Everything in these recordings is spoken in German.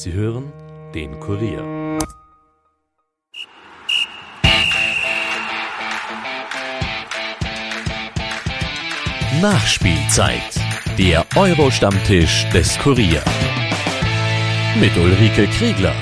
Sie hören den Kurier. Nachspielzeit. Der Euro-Stammtisch des Kurier. Mit Ulrike Kriegler.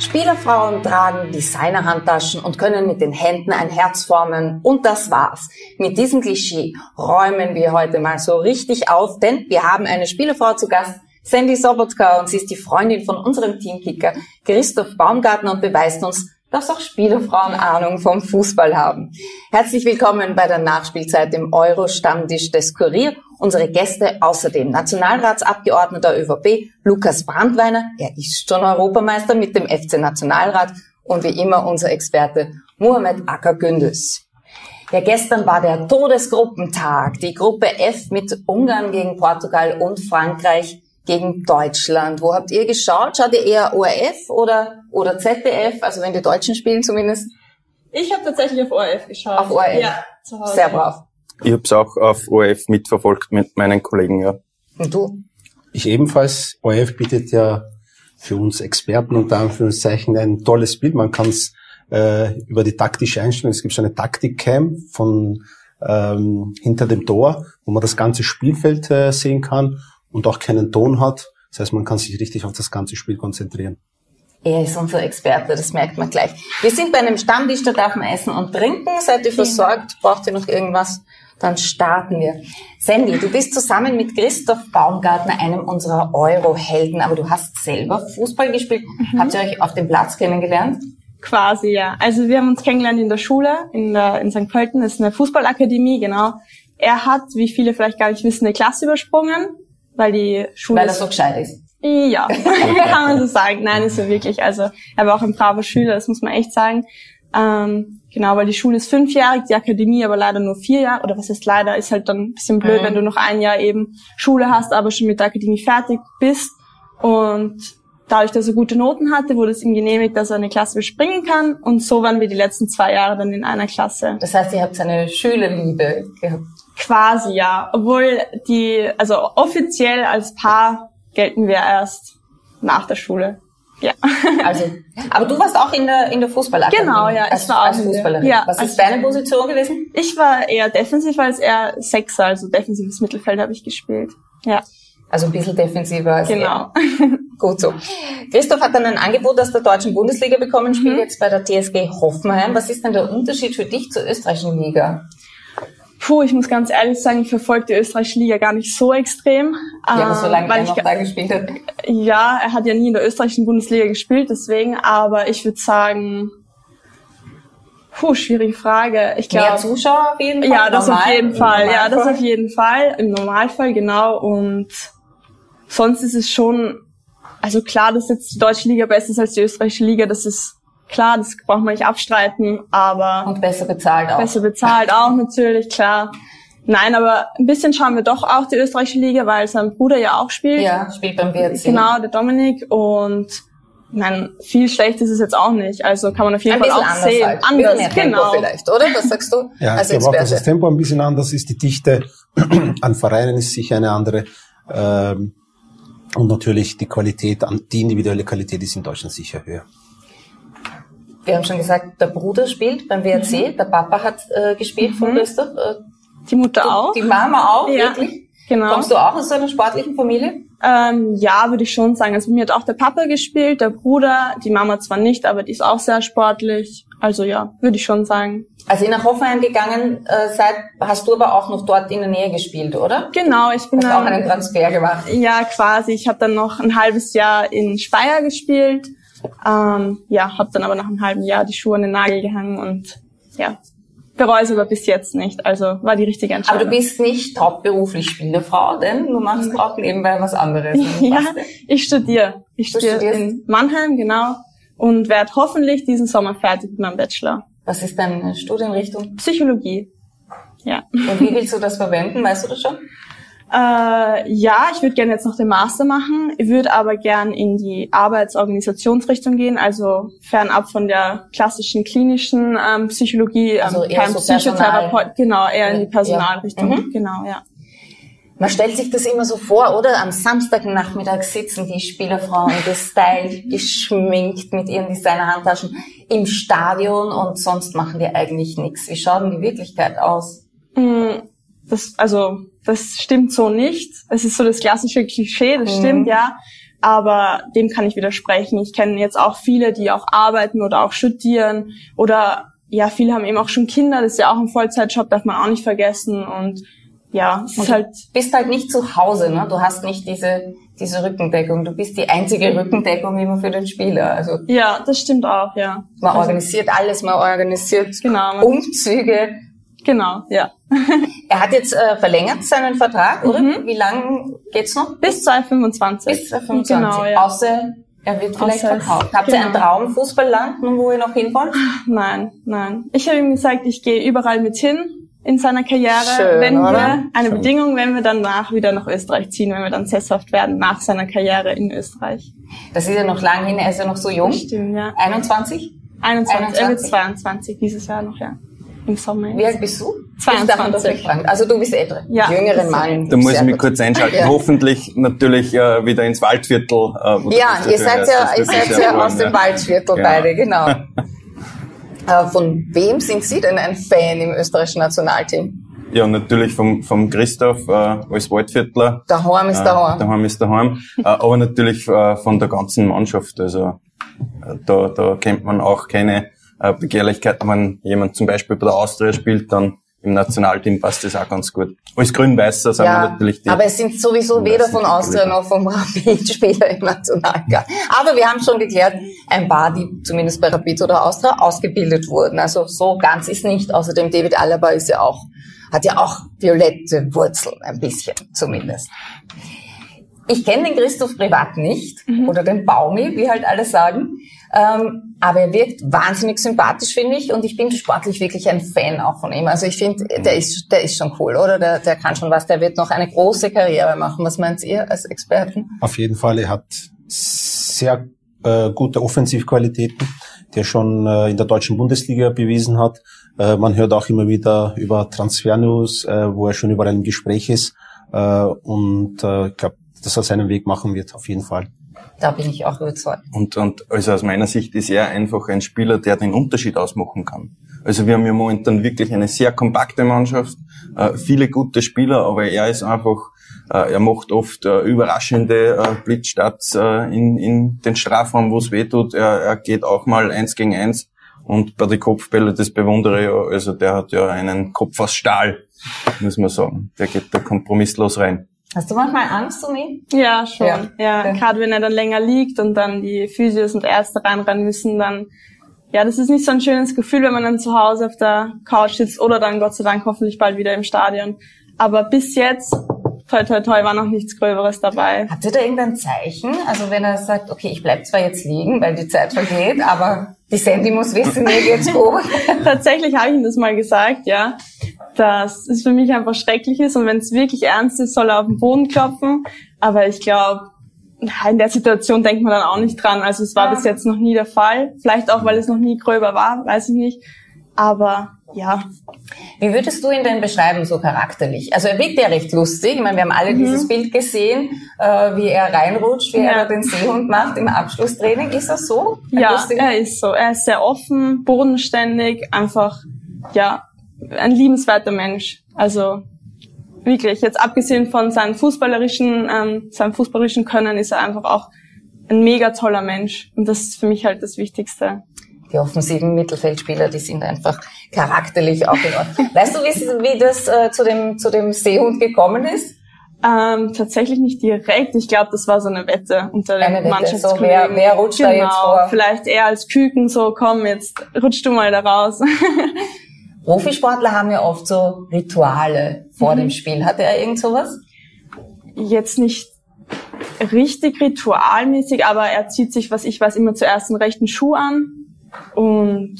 Spielerfrauen tragen Designerhandtaschen und können mit den Händen ein Herz formen. Und das war's. Mit diesem Klischee räumen wir heute mal so richtig auf, denn wir haben eine Spielerfrau zu Gast, Sandy Sobotka, und sie ist die Freundin von unserem Teamkicker Christoph Baumgartner und beweist uns, dass auch Spielerfrauen Ahnung vom Fußball haben. Herzlich willkommen bei der Nachspielzeit im Euro-Stammtisch des Kurier. Unsere Gäste außerdem Nationalratsabgeordneter ÖVP Lukas Brandweiner, er ist schon Europameister mit dem FC Nationalrat und wie immer unser Experte Mohamed Acker Gündüz. Ja, gestern war der Todesgruppentag. Die Gruppe F mit Ungarn gegen Portugal und Frankreich gegen Deutschland. Wo habt ihr geschaut? Schaut ihr eher ORF oder, oder ZDF? Also wenn die Deutschen spielen zumindest? Ich habe tatsächlich auf ORF geschaut. Auf ORF? Ja, zu Hause. Sehr brav. Ich habe es auch auf ORF mitverfolgt mit meinen Kollegen, ja. Und du? Ich ebenfalls. ORF bietet ja für uns Experten unter Anführungszeichen ein tolles Bild. Man kann es äh, über die taktische Einstellung, es gibt so eine Taktikcam von ähm, hinter dem Tor, wo man das ganze Spielfeld äh, sehen kann und auch keinen Ton hat. Das heißt, man kann sich richtig auf das ganze Spiel konzentrieren. Er ist unser Experte, das merkt man gleich. Wir sind bei einem Stammtisch, da darf man essen und trinken. Seid ihr versorgt? Braucht ihr noch irgendwas? Dann starten wir. Sandy, du bist zusammen mit Christoph Baumgartner, einem unserer Euro-Helden, aber du hast selber Fußball gespielt. Habt ihr euch auf dem Platz kennengelernt? Quasi, ja. Also wir haben uns kennengelernt in der Schule, in, der, in St. Pölten. Das ist eine Fußballakademie, genau. Er hat, wie viele vielleicht gar nicht wissen, eine Klasse übersprungen, weil die Schule... Weil er so gescheit ist. Ja, kann man so sagen. Nein, ist so wirklich. Also er war auch ein braver Schüler, das muss man echt sagen. Ähm, genau, weil die Schule ist fünfjährig, die Akademie aber leider nur vier Jahre. Oder was ist leider, ist halt dann ein bisschen blöd, Mhm. wenn du noch ein Jahr eben Schule hast, aber schon mit der Akademie fertig bist. Und dadurch, dass er gute Noten hatte, wurde es ihm genehmigt, dass er eine Klasse überspringen kann. Und so waren wir die letzten zwei Jahre dann in einer Klasse. Das heißt, ihr habt eine Schülerliebe gehabt. Quasi ja. Obwohl die, also offiziell als Paar gelten wir erst nach der Schule. Ja. Also, aber du warst auch in der, in der Fußballakademie. Genau, ja, ich als, war auch als Fußballerin. ja, Was als ist deine Position gewesen? Ich war eher defensiv als er Sechser, also defensives Mittelfeld habe ich gespielt. Ja, Also ein bisschen defensiver als genau. er. Gut so. Christoph hat dann ein Angebot aus der deutschen Bundesliga bekommen, Mhm. spielt jetzt bei der TSG Hoffenheim. Was ist denn der Unterschied für dich zur österreichischen Liga? Puh, ich muss ganz ehrlich sagen, ich verfolge die österreichische Liga gar nicht so extrem. Ja, ähm, solange weil er noch da gespielt hat. Ja, er hat ja nie in der österreichischen Bundesliga gespielt, deswegen, aber ich würde sagen, puh, schwierige Frage. Ich Mehr glaube, Zuschauer auf jeden Fall? ja, das Normal- auf jeden Fall. Ja, das auf jeden Fall. Im Normalfall, genau. Und sonst ist es schon, also klar, dass jetzt die deutsche Liga besser ist als die österreichische Liga, das ist klar, das braucht man nicht abstreiten, aber Und besser bezahlt auch. besser bezahlt auch natürlich, klar. Nein, aber ein bisschen schauen wir doch auch die österreichische Liga, weil sein Bruder ja auch spielt. Ja, spielt beim WRC. Genau, der Dominik. Und ich meine, viel schlecht ist es jetzt auch nicht. Also kann man auf jeden Ein Fall auch anders sehen. halt. Anders, mehr Tempo genau. vielleicht, oder? Was sagst du Ja, als ich glaube auch, dass das? Tempo ein bisschen anders ist. Die Dichte an Vereinen ist sicher eine andere. Ähm, und natürlich die Qualität, an- die individuelle Qualität ist in Deutschland sicher höher. Wir haben schon gesagt, der Bruder spielt beim WRC, Mhm. der Papa hat äh, gespielt von Christoph. Äh, Die Mutter du, auch. Die Mama auch, Ja, wirklich? genau. Kommst du auch aus so einer sportlichen Familie? Ähm, ja, würde ich schon sagen. Also bei mir hat auch der Papa gespielt, der Bruder, die Mama zwar nicht, aber die ist auch sehr sportlich. Also ja, würde ich schon sagen. Als ihr nach Hoffenheim gegangen äh, seid, hast du aber auch noch dort in der Nähe gespielt, oder? Genau, ich bin Hast auch dann, einen Transfer gemacht. ja quasi. Ich habe dann noch ein halbes Jahr in Speyer gespielt. Ähm, ja, habe dann aber nach einem halben Jahr die Schuhe an den Nagel gehangen und ja, bereue es aber bis jetzt nicht. Also war die richtige Aber Entscheidung. du bist nicht hauptberuflich Spielerfrau, denn du machst auch nebenbei was anderes. ja, Was denn? ich studiere. Ich studiere in Mannheim, genau. Und werde hoffentlich diesen Sommer fertig mit meinem Bachelor. Was ist deine Studienrichtung? Psychologie. Ja. Und wie willst du das verwenden? Weißt du das schon? Äh, ja, ich würde gerne jetzt noch den Master machen. Ich würde aber gern in die Arbeitsorganisationsrichtung gehen, also fernab von der klassischen klinischen ähm, Psychologie, Also ähm, eher kein so Psychotherapeut, genau, eher in die Ja. Personalrichtung, Mhm. genau, ja. Man stellt sich das immer so vor, oder? Am Samstagnachmittag sitzen die Spielerfrauen gestylt, geschminkt mit ihren Designer-Handtaschen im Stadion und sonst machen die eigentlich nichts. Wie schaut denn die Wirklichkeit aus? Mm, Das, also, das stimmt so nicht. Es ist so das klassische Klischee, das Mhm. stimmt, ja. Aber dem kann ich widersprechen. Ich kenne jetzt auch viele, die auch arbeiten oder auch studieren oder ja, viele haben eben auch schon Kinder. Das ist ja auch ein Vollzeitjob, darf man auch nicht vergessen. Und ja, es ist halt, bist halt nicht zu Hause, ne? Du hast nicht diese, diese Rückendeckung. Du bist die einzige Rückendeckung immer für den Spieler. Also ja, das stimmt auch, ja. man Also, organisiert alles, man organisiert Genau, man- Umzüge. Genau, ja. Er hat jetzt äh, verlängert seinen Vertrag, oder? Wie lange geht's noch? Bis 2025. Bis 2025. Genau, ja. Außer er wird vielleicht Außer es- verkauft. Habt ihr ein genau. Traumfußballland, wo ihr noch hin wollt? Nein, nein. Ich habe ihm gesagt, ich gehe überall mit hin in seiner Karriere, Schön, wenn oder? wir eine Bedingung, wenn wir danach wieder nach Österreich ziehen, wenn wir dann sesshaft werden nach seiner Karriere in Österreich. Das ist ja noch lang hin, er ist ja noch so jung. Stimmt, ja. 21? 21, er wird 21. 22 dieses Jahr noch, ja. Im Sommer. Wie alt bist du? 22. Das darf man doch nicht fragen. Also du bist älter. Ja. Jüngeren Mann. Da muss ich mich kurz einschalten. Ja. Hoffentlich natürlich äh, wieder ins Waldviertel. Äh, Ja, ihr seid ja, ihr seid ja freuen, aus dem ja. Waldviertel Ja. beide, genau. Äh, Von wem sind Sie denn ein Fan im österreichischen Nationalteam? Ja, natürlich vom, vom Christoph äh, als Waldviertler. Daheim ist daheim. Äh, daheim ist daheim. äh, aber natürlich äh, von der ganzen Mannschaft. Also äh, da, da kennt man auch keine äh, Begehrlichkeiten. Wenn jemand zum Beispiel bei der Austria spielt, dann im Nationalteam passt das auch ganz gut. Als Grün-Weißer sind wir Ja, natürlich die. aber es sind sowieso weder von Austria noch vom Rapid Spieler im Nationalkader. Aber wir haben schon geklärt, ein paar, die zumindest bei Rapid oder Austria ausgebildet wurden. Also so ganz ist nicht. Außerdem David Alaba ist ja auch, hat ja auch violette Wurzeln, ein bisschen zumindest. Ich kenne den Christoph privat nicht oder den Baumi, wie halt alle sagen. Ähm, aber er wirkt wahnsinnig sympathisch, finde ich, und ich bin sportlich wirklich ein Fan auch von ihm. Also ich finde, der ist, der ist schon cool, oder? Der, der kann schon was. Der wird noch eine große Karriere machen. Was meint ihr als Experten? Auf jeden Fall, er hat sehr äh, gute Offensivqualitäten, die er schon äh, in der deutschen Bundesliga bewiesen hat. Äh, man hört auch immer wieder über Transfernews, äh, wo er schon überall im Gespräch ist. Äh, und äh, ich glaube, dass er seinen Weg machen wird, auf jeden Fall. Da bin ich auch überzeugt. Und, und also aus meiner Sicht ist er einfach ein Spieler, der den Unterschied ausmachen kann. Also wir haben ja momentan wirklich eine sehr kompakte Mannschaft, äh, viele gute Spieler, aber er ist einfach, äh, er macht oft äh, überraschende Blitzstarts in, in den Strafraum, wo es weh tut. Er, er geht auch mal eins gegen eins und bei den Kopfbällen, das bewundere ich also der hat ja einen Kopf aus Stahl, muss man sagen. Der geht da kompromisslos rein. Hast du manchmal Angst um ihn? Ja, schon. Ja. Ja, Ja. gerade wenn er dann länger liegt und dann die Physios und Ärzte reinrennen müssen, dann, ja, das ist nicht so ein schönes Gefühl, wenn man dann zu Hause auf der Couch sitzt oder dann Gott sei Dank hoffentlich bald wieder im Stadion. Aber bis jetzt, toi toi toi, war noch nichts Gröberes dabei. Habt ihr da irgendein Zeichen? Also wenn er sagt, okay, ich bleib zwar jetzt liegen, weil die Zeit vergeht, aber die Sandy muss wissen, mir geht's gut. Tatsächlich habe ich ihm das mal gesagt, ja, dass es für mich einfach schrecklich ist und wenn es wirklich ernst ist, soll er auf den Boden klopfen. Aber ich glaube, in der Situation denkt man dann auch nicht dran. Also es war Ja. bis jetzt noch nie der Fall. Vielleicht auch, weil es noch nie gröber war, weiß ich nicht. Aber ja, Wie würdest du ihn denn beschreiben, so charakterlich? Also er wirkt ja recht lustig. Ich meine, wir haben alle dieses Bild gesehen, äh, wie er reinrutscht, wie Mhm. Ja. er den Seehund macht im Abschlusstraining. Ist das so? Ein ja, lustiger- er ist so. Er ist sehr offen, bodenständig, einfach, ja, ein liebenswerter Mensch. Also wirklich, jetzt abgesehen von seinem fußballerischen, ähm, seinem fußballerischen Können, ist er einfach auch ein mega toller Mensch. Und das ist für mich halt das Wichtigste. Die offensiven Mittelfeldspieler, die sind einfach charakterlich auch in Ordnung. Weißt du, wie, wie das äh, zu, dem, zu dem Seehund gekommen ist? Ähm, tatsächlich nicht direkt. Ich glaube, das war so eine Wette unter den Eine Mannschaftskollegen. so, wer- wer rutscht da genau, jetzt vor? Vielleicht eher als Küken so, komm, jetzt rutsch du mal da raus. Profisportler haben ja oft so Rituale Mhm. vor dem Spiel. Hat er irgend sowas? jetzt nicht richtig ritualmäßig, aber er zieht sich, was ich weiß, immer zuerst einen rechten Schuh an und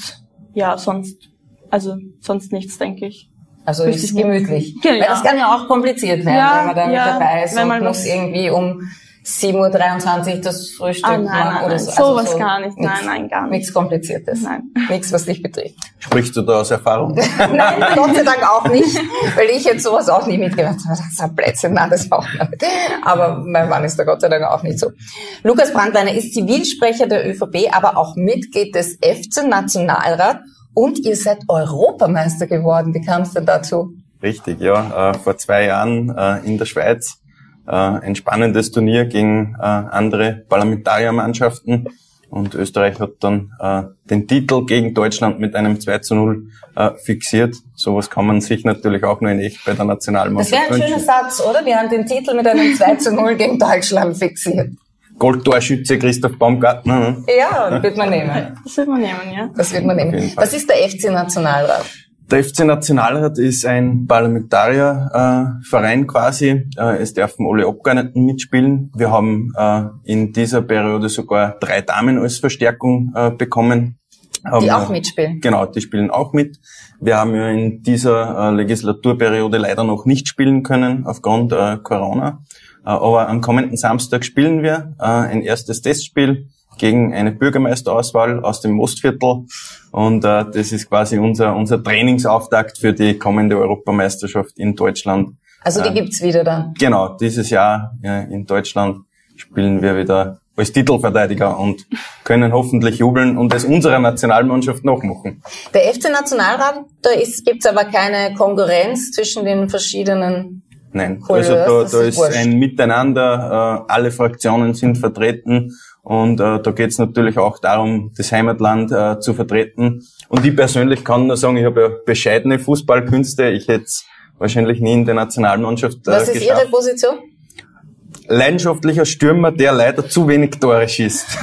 ja, sonst, also sonst nichts, denke ich. Also ist gemütlich. Genau. Weil das kann ja auch kompliziert werden, Ja, wenn man da mit ja, dabei ist und mal muss irgendwie um 7.23 Uhr das Frühstück Ah, nein, machen nein, oder nein. so. Also Sowas gar nicht. Nein, nein, gar nicht. Nichts Kompliziertes. Nein. Nichts, was dich betrifft. Sprichst du da aus Erfahrung? Nein, Gott sei Dank auch nicht, weil ich jetzt sowas auch nie mitgemacht habe. Das ist ein Blödsinn, nein, das auch nicht. Aber mein Mann ist da Gott sei Dank auch nicht so. Lukas Brandweiner ist Zivilsprecher der ÖVP, aber auch Mitglied des FC Nationalrat und ihr seid Europameister geworden. Wie kam es denn dazu? Richtig, ja. Äh, vor zwei Jahren äh, in der Schweiz äh, ein spannendes Turnier gegen äh, andere Parlamentariermannschaften. Und Österreich hat dann äh, den Titel gegen Deutschland mit einem 2 zu 0 äh, fixiert. Sowas kann man sich natürlich auch nur in echt bei der Das Nationalmannschaft wäre ein schöner wünschen. Satz, oder? Wir haben den Titel mit einem 2 zu 0 gegen Deutschland fixiert. Goldtorschütze Christoph Baumgartner. ne? Ja, wird man nehmen. Das wird man nehmen, ja. Das wird man nehmen. Was ist der FC Nationalrat? Der FC Nationalrat ist ein Parlamentarierverein äh, quasi. Äh, es dürfen alle Abgeordneten mitspielen. Wir haben äh, in dieser Periode sogar drei Damen als Verstärkung äh, bekommen. Haben Die auch mitspielen. Genau, die spielen auch mit. Wir haben ja in dieser äh, Legislaturperiode leider noch nicht spielen können aufgrund äh, Corona. Äh, aber am kommenden Samstag spielen wir äh, ein erstes Testspiel gegen eine Bürgermeisterauswahl aus dem Mostviertel. Und äh, das ist quasi unser, unser Trainingsauftakt für die kommende Europameisterschaft in Deutschland. Also die Ähm, gibt's wieder dann. Genau, dieses Jahr äh, in Deutschland spielen wir wieder als Titelverteidiger und können hoffentlich jubeln und es unserer Nationalmannschaft nachmachen. Der FC Nationalrat, da ist, gibt's aber keine Konkurrenz zwischen den verschiedenen. Nein, Couleurs, also da, da ist ist ein Miteinander, äh, alle Fraktionen sind vertreten und äh, da geht es natürlich auch darum, das Heimatland äh, zu vertreten. Und ich persönlich kann nur sagen, ich habe ja bescheidene Fußballkünste, ich hätte wahrscheinlich nie in der Nationalmannschaft äh, Was ist geschafft. Ihre Position? Leidenschaftlicher Stürmer, der leider zu wenig Tore schießt.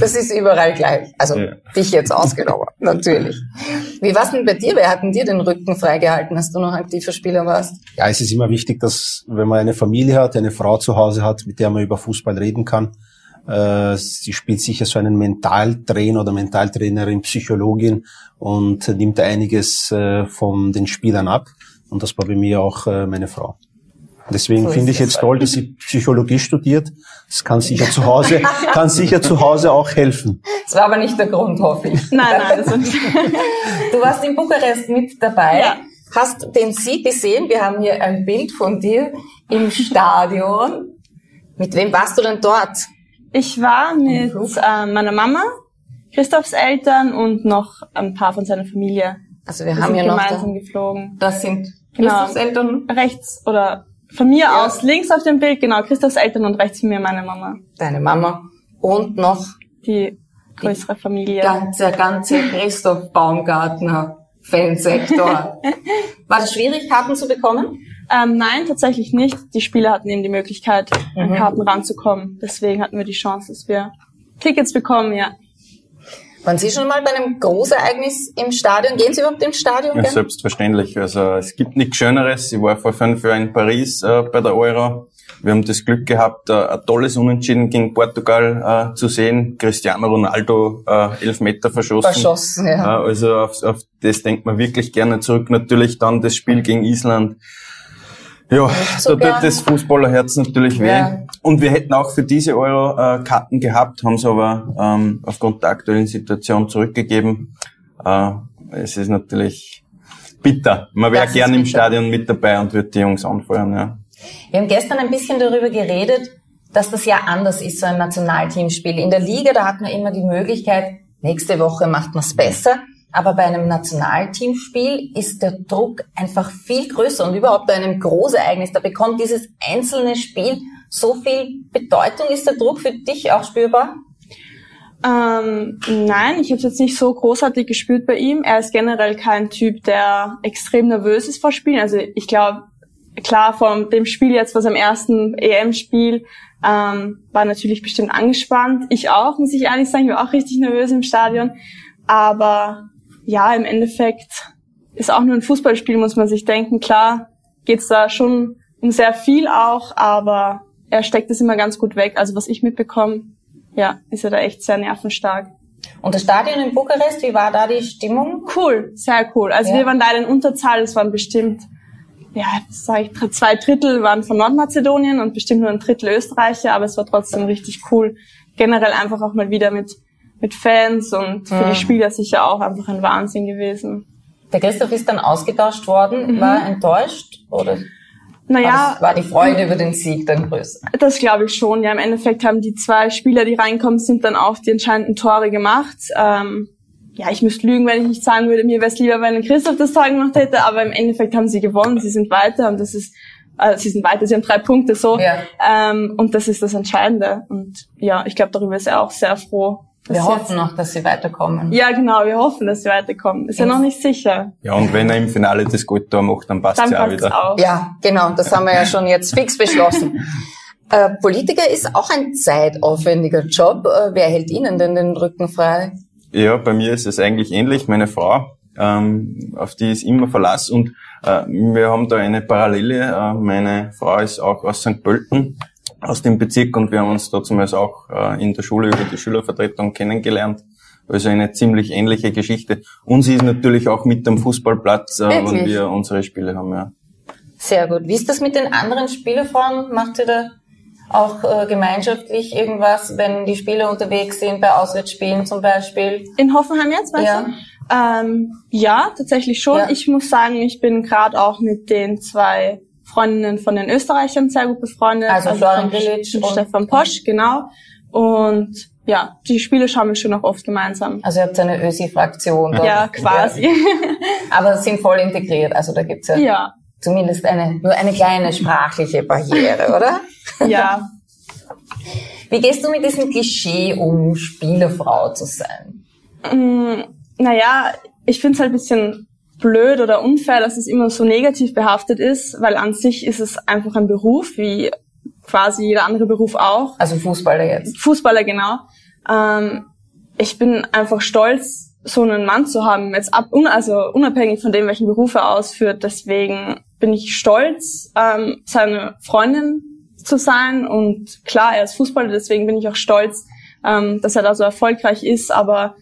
Das ist überall gleich. Also Ja. dich jetzt ausgenommen, natürlich. Wie war's denn bei dir? Wer hat denn dir den Rücken freigehalten, als du noch aktiver Spieler warst? Ja, es ist immer wichtig, dass wenn man eine Familie hat, eine Frau zu Hause hat, mit der man über Fußball reden kann, äh, sie spielt sicher so einen Mentaltrainer oder Mentaltrainerin, Psychologin und nimmt einiges äh, von den Spielern ab. Und das war bei mir auch äh, meine Frau. Deswegen So finde ich jetzt toll, dass sie Psychologie studiert. Das kann sicher zu Hause, kann sicher zu Hause auch helfen. Das war aber nicht der Grund, hoffe ich. Nein, nein, das war nicht. Du warst in Bukarest mit dabei. Ja. Hast den Sieg gesehen? Wir haben hier ein Bild von dir im Stadion. Mit wem warst du denn dort? Ich war mit äh, meiner Mama, Christophs Eltern und noch ein paar von seiner Familie. Also wir Wir haben sind hier noch, gemeinsam da, geflogen. das sind Genau. Christophs Eltern, Rechts oder von mir Ja. aus links auf dem Bild, genau, Christophs Eltern und rechts von mir meine Mama. deine Mama und noch Die größere Familie. ganz, der ganze Christoph Baumgartner Fansektor. War es schwierig, Karten zu bekommen? Ähm, nein, tatsächlich nicht. Die Spieler hatten eben die Möglichkeit, an Mhm. Karten ranzukommen. Deswegen hatten wir die Chance, dass wir Tickets bekommen, ja. Waren Sie schon mal bei einem Großereignis im Stadion? Gehen Sie überhaupt im Stadion? Ja, gern? selbstverständlich. Also es gibt nichts Schöneres. Ich war vor fünf Jahren in Paris äh, bei der Euro. Wir haben das Glück gehabt, äh, ein tolles Unentschieden gegen Portugal äh, zu sehen. Cristiano Ronaldo äh, elf Meter verschossen. Verschossen, Äh, ja. also auf, auf das denkt man wirklich gerne zurück. Natürlich dann das Spiel gegen Island. Ja, so da tut das Fußballerherz natürlich weh. Ja. Und wir hätten auch für diese Euro äh, Karten gehabt, haben sie aber ähm, aufgrund der aktuellen Situation zurückgegeben. Äh, es ist natürlich bitter. Man wäre gern im. Stadion mit dabei und würde die Jungs anfeuern. Ja. Wir haben gestern ein bisschen darüber geredet, dass das ja anders ist, so ein Nationalteamspiel. In der Liga, da hat man immer die Möglichkeit, nächste Woche macht man es besser. Aber bei einem Nationalteamspiel ist der Druck einfach viel größer und überhaupt bei einem Großereignis, da bekommt dieses einzelne Spiel so viel Bedeutung. Ist der Druck für dich auch spürbar? Ähm, nein, ich habe es jetzt nicht so großartig gespürt bei ihm. Er ist generell kein Typ, der extrem nervös ist vor Spielen. Also ich glaube, klar, vor dem Spiel jetzt, was am ersten EM-Spiel, ähm, war natürlich bestimmt angespannt. Ich auch, muss ich ehrlich sagen, ich war auch richtig nervös im Stadion. Aber ja, im Endeffekt ist auch nur ein Fußballspiel, muss man sich denken. Klar geht's da schon um sehr viel auch, aber er steckt es immer ganz gut weg. Also was ich mitbekomme, ja, ist er da echt sehr nervenstark. Und das Stadion in Bukarest, wie war da die Stimmung? Cool, sehr cool. Also Ja. wir waren leider in Unterzahl, es waren bestimmt ja, sage ich, zwei Drittel waren von Nordmazedonien und bestimmt nur ein Drittel Österreicher, aber es war trotzdem richtig cool. Generell einfach auch mal wieder mit, mit Fans und für Mhm. die Spieler sicher auch einfach ein Wahnsinn gewesen. Der Christoph ist dann ausgetauscht worden, war er enttäuscht oder Naja, war die Freude über den Sieg dann größer? Das glaube ich schon. Ja, im Endeffekt haben die zwei Spieler, die reinkommen, sind dann auch die entscheidenden Tore gemacht. Ähm, ja, ich müsste lügen, wenn ich nicht sagen würde, mir wäre es lieber, wenn Christoph das Tor gemacht hätte, aber im Endeffekt haben sie gewonnen, sie sind weiter und das ist, äh, sie sind weiter, sie haben drei Punkte so. Ja. Ähm, und das ist das Entscheidende. Und ja, ich glaube, darüber ist er auch sehr froh. Dass Wir hoffen noch, dass sie weiterkommen. Ja, genau, wir hoffen, dass sie weiterkommen. Ist ja noch nicht sicher. Ja, und wenn er im Finale das Goldtor macht, dann passt Dann ja auch passt es wieder. auch. Ja, genau, das haben wir ja schon jetzt fix beschlossen. Äh, Politiker ist auch ein zeitaufwendiger Job. Äh, wer hält Ihnen denn den Rücken frei? Ja, bei mir ist es eigentlich ähnlich. Meine Frau, ähm, auf die ist immer Verlass und äh, wir haben da eine Parallele. Äh, meine Frau ist auch aus St. Pölten, aus dem Bezirk und wir haben uns da zumindest auch äh, in der Schule über die Schülervertretung kennengelernt. Also eine ziemlich ähnliche Geschichte. Und sie ist natürlich auch mit am Fußballplatz, äh, wenn wir unsere Spiele haben, ja. Sehr gut. Wie ist das mit den anderen Spielerfrauen? Macht ihr da auch äh, gemeinschaftlich irgendwas, wenn die Spieler unterwegs sind, bei Auswärtsspielen zum Beispiel? In Hoffenheim jetzt, weißt Ja. du? Ähm, ja, tatsächlich schon. Ja. Ich muss sagen, ich bin gerade auch mit den zwei Freundinnen von den Österreichern sehr gut befreundet. Also Florian von Grillitsch und Stefan Posch, genau. Und ja, die Spiele schauen wir schon auch oft gemeinsam. Also ihr habt eine Ösi-Fraktion. Ja, quasi. Aber sind voll integriert. Also da gibt's ja, ja, zumindest eine, nur eine kleine sprachliche Barriere, oder? ja. Wie gehst du mit diesem Klischee um, Spielerfrau zu sein? Mm, naja, ich finde es halt ein bisschen blöd oder unfair, dass es immer so negativ behaftet ist, weil an sich ist es einfach ein Beruf, wie quasi jeder andere Beruf auch. Also Fußballer jetzt. Fußballer, genau. Ähm, ich bin einfach stolz, so einen Mann zu haben, jetzt ab, un, also unabhängig von dem, welchen Beruf er ausführt. Deswegen bin ich stolz, ähm, seine Freundin zu sein. Und klar, er ist Fußballer, deswegen bin ich auch stolz, ähm, dass er da so erfolgreich ist. Aber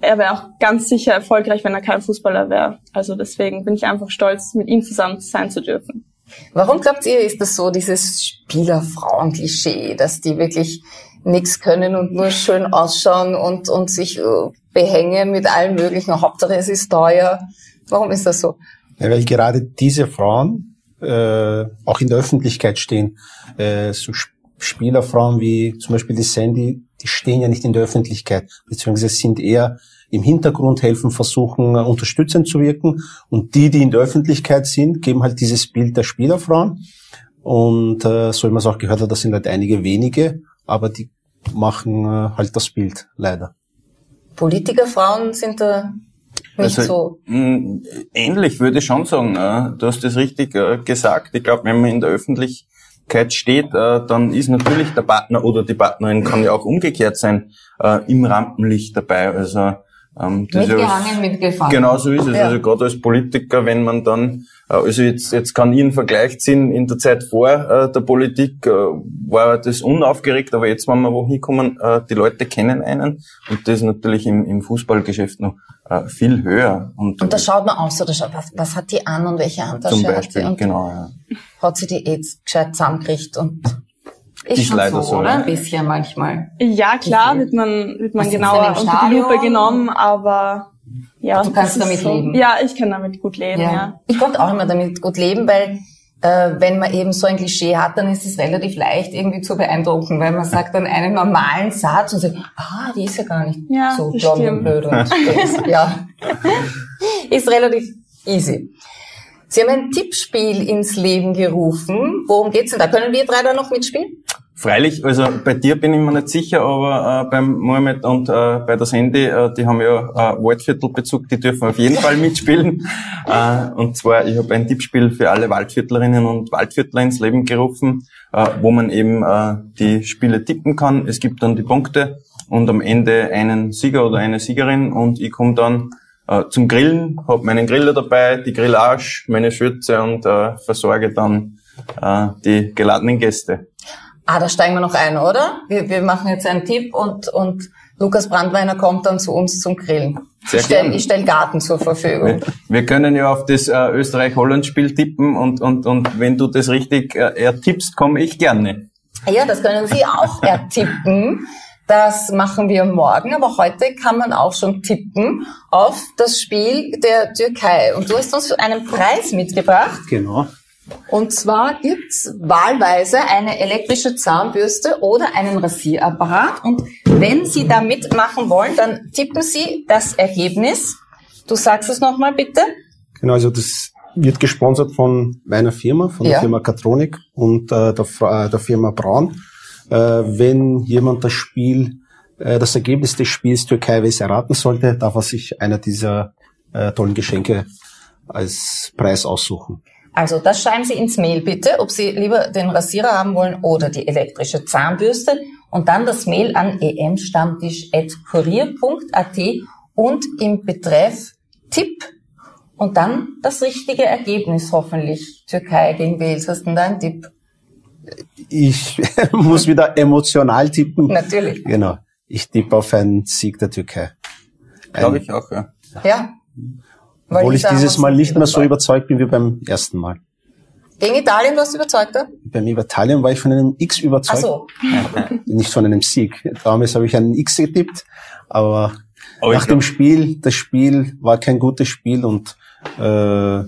er wäre auch ganz sicher erfolgreich, wenn er kein Fußballer wäre. Also deswegen bin ich einfach stolz, mit ihm zusammen sein zu dürfen. Warum glaubt ihr, ist das so, dieses Spielerfrauen-Klischee, dass die wirklich nichts können und nur schön ausschauen und, und sich äh, behängen mit allem Möglichen? Hauptsache es ist teuer. Warum ist das so? Ja, weil gerade diese Frauen äh, auch in der Öffentlichkeit stehen. Äh, so Sp- Spielerfrauen wie zum Beispiel die Sandy, die stehen ja nicht in der Öffentlichkeit, beziehungsweise sind eher im Hintergrund helfen, versuchen äh, unterstützend zu wirken. Und die, die in der Öffentlichkeit sind, geben halt dieses Bild der Spielerfrauen. Und äh, so wie man es auch gehört hat, das sind halt einige wenige, aber die machen äh, halt das Bild, leider. Politikerfrauen sind da nicht Also, so. mh, Ähnlich würde ich schon sagen. äh, Du hast das richtig äh, gesagt. Ich glaube, wenn man in der Öffentlichkeit steht, äh, dann ist natürlich der Partner oder die Partnerin kann ja auch umgekehrt sein, äh, im Rampenlicht dabei. Also ähm, das ist ja Mitgehangen, mitgefahren. Genau so ist es. Ja. Also gerade als Politiker, wenn man dann, äh, also jetzt, jetzt kann ich einen Vergleich ziehen, in der Zeit vor äh, der Politik äh, war das unaufgeregt, aber jetzt, wenn wir wo hinkommen, äh, die Leute kennen einen und das ist natürlich im, im Fußballgeschäft noch äh, viel höher. Und, Und da schaut man aus, oder schaut, was, was hat die an und welche Handtasche zum hat Beispiel, sie und genau. Ja. Hat sie die jetzt gescheit zusammengekriegt und ist, Ist schon leider so, so, oder? ja. Ein bisschen manchmal. Ja, klar, wird man, wird man Was genauer unter die Lupe genommen, aber ja. Du kannst damit so. leben. Ja, ich kann damit gut leben, ja. Ich konnte auch immer damit gut leben, weil äh, wenn man eben so ein Klischee hat, dann ist es relativ leicht irgendwie zu beeindrucken, weil man sagt dann einen normalen Satz und sagt, ah, die ist ja gar nicht Ja, so blond und blöd und das, ja. Ist relativ easy. Sie haben ein Tippspiel ins Leben gerufen. Worum geht's denn da? Können wir drei da noch mitspielen? Freilich, also bei dir bin ich mir nicht sicher, aber äh, beim Mohammed und äh, bei der Sandy, äh, die haben ja äh, Waldviertelbezug, die dürfen auf jeden Fall mitspielen. äh, und zwar, ich habe ein Tippspiel für alle Waldviertlerinnen und Waldviertler ins Leben gerufen, äh, wo man eben äh, die Spiele tippen kann. Es gibt dann die Punkte und am Ende einen Sieger oder eine Siegerin und ich komme dann äh, zum Grillen, habe meinen Griller dabei, die Grillage, meine Schürze und äh, versorge dann äh, die geladenen Gäste. Ah, da steigen wir noch ein, oder? Wir, wir machen jetzt einen Tipp und, und Lukas Brandweiner kommt dann zu uns zum Grillen. Sehr ich stelle stell Garten zur Verfügung. Wir, wir können ja auf das äh, Österreich-Holland-Spiel tippen und, und, und wenn du das richtig äh, ertippst, komme ich gerne. Ja, das können Sie auch ertippen. Das machen wir morgen, aber heute kann man auch schon tippen auf das Spiel der Türkei. Und du hast uns einen Preis mitgebracht. Genau. Und zwar gibt's wahlweise eine elektrische Zahnbürste oder einen Rasierapparat. Und wenn Sie da mitmachen wollen, dann tippen Sie das Ergebnis. Du sagst es nochmal bitte. Genau, also das wird gesponsert von meiner Firma, von Ja. der Firma Katronik und äh, der, äh, der Firma Braun. Äh, wenn jemand das Spiel, äh, das Ergebnis des Spiels Türkei-West erraten sollte, darf er sich einer dieser äh, tollen Geschenke als Preis aussuchen. Also das schreiben Sie ins Mail bitte, ob Sie lieber den Rasierer haben wollen oder die elektrische Zahnbürste. Und dann das Mail an emstammtisch.kurier.at und im Betreff Tipp und dann das richtige Ergebnis hoffentlich. Türkei gegen Wales. Hast du denn da einen Tipp? Ich muss wieder emotional tippen. Natürlich. Genau. Ich tippe auf einen Sieg der Türkei. Glaube ich auch, ja. Ja. Weil Obwohl ich da dieses Mal nicht mehr so überzeugt. bin wie beim ersten Mal. Gegen Italien warst du überzeugter? Beim Italien war ich von einem X Ach überzeugt, so. nicht von einem Sieg. Damals habe ich einen X getippt, aber, Aber ich nach dem Spiel, das Spiel war kein gutes Spiel und äh,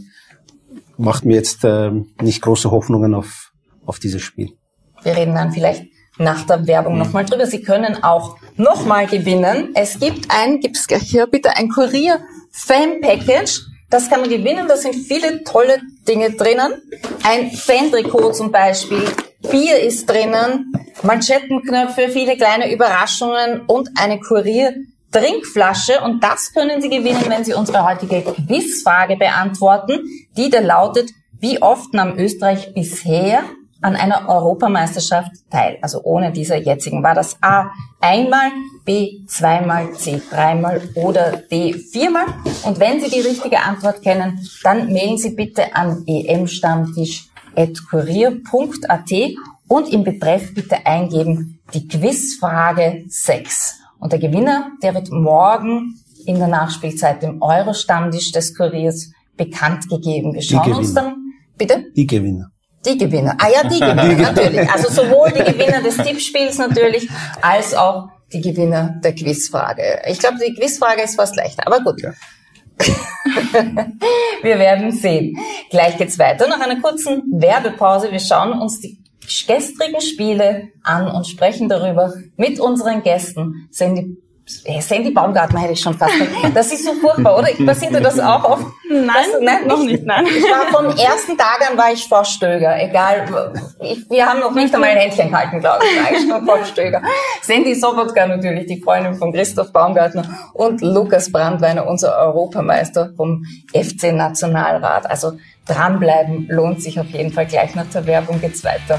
macht mir jetzt äh, nicht große Hoffnungen auf, auf dieses Spiel. Wir reden dann vielleicht nach der Werbung Mhm. nochmal drüber. Sie können auch nochmal gewinnen. Es gibt ein, gibt's gleich hier bitte, ein Kurier Fan Package. Das kann man gewinnen. Da sind viele tolle Dinge drinnen. Ein Fan-Trikot zum Beispiel. Bier ist drinnen. Manschettenknöpfe, viele kleine Überraschungen und eine Kurier Trinkflasche und das können Sie gewinnen, wenn Sie unsere heutige Quizfrage beantworten, die da lautet, wie oft nahm Österreich bisher an einer Europameisterschaft teil? Also ohne dieser jetzigen. War das A einmal, B zweimal, C dreimal oder D viermal? Und wenn Sie die richtige Antwort kennen, dann mailen Sie bitte an emstammtisch.kurier.at und im Betreff bitte eingeben die Quizfrage 6. Und der Gewinner, der wird morgen in der Nachspielzeit dem Euro-Stammtisch des Kuriers bekannt gegeben. Wir schauen uns dann, bitte? Die Gewinner. Die Gewinner. Ah ja, die Gewinner, natürlich. Also sowohl die Gewinner des Tippspiels natürlich, als auch die Gewinner der Quizfrage. Ich glaube, die Quizfrage ist fast leichter, aber gut. Ja. Wir werden sehen. Gleich geht's weiter. Nach einer kurzen Werbepause. Wir schauen uns die gestrigen Spiele an und sprechen darüber mit unseren Gästen. Äh, Sandy Baumgartner hätte ich schon fast. gesagt. Das ist so furchtbar, oder? Passiert dir das auch oft? Nein, Das- nein, noch nicht, nein. Ich war vom ersten Tag an war ich Frau Stöger. Egal, ich, wir haben noch nicht einmal ein Händchen gehalten, glaube ich. War ich schon Frau Stöger. Sandy Sobotka natürlich, die Freundin von Christoph Baumgartner und Lukas Brandweiner, unser Europameister vom FC Nationalrat. Also dranbleiben lohnt sich auf jeden Fall. Gleich nach der Werbung geht's weiter.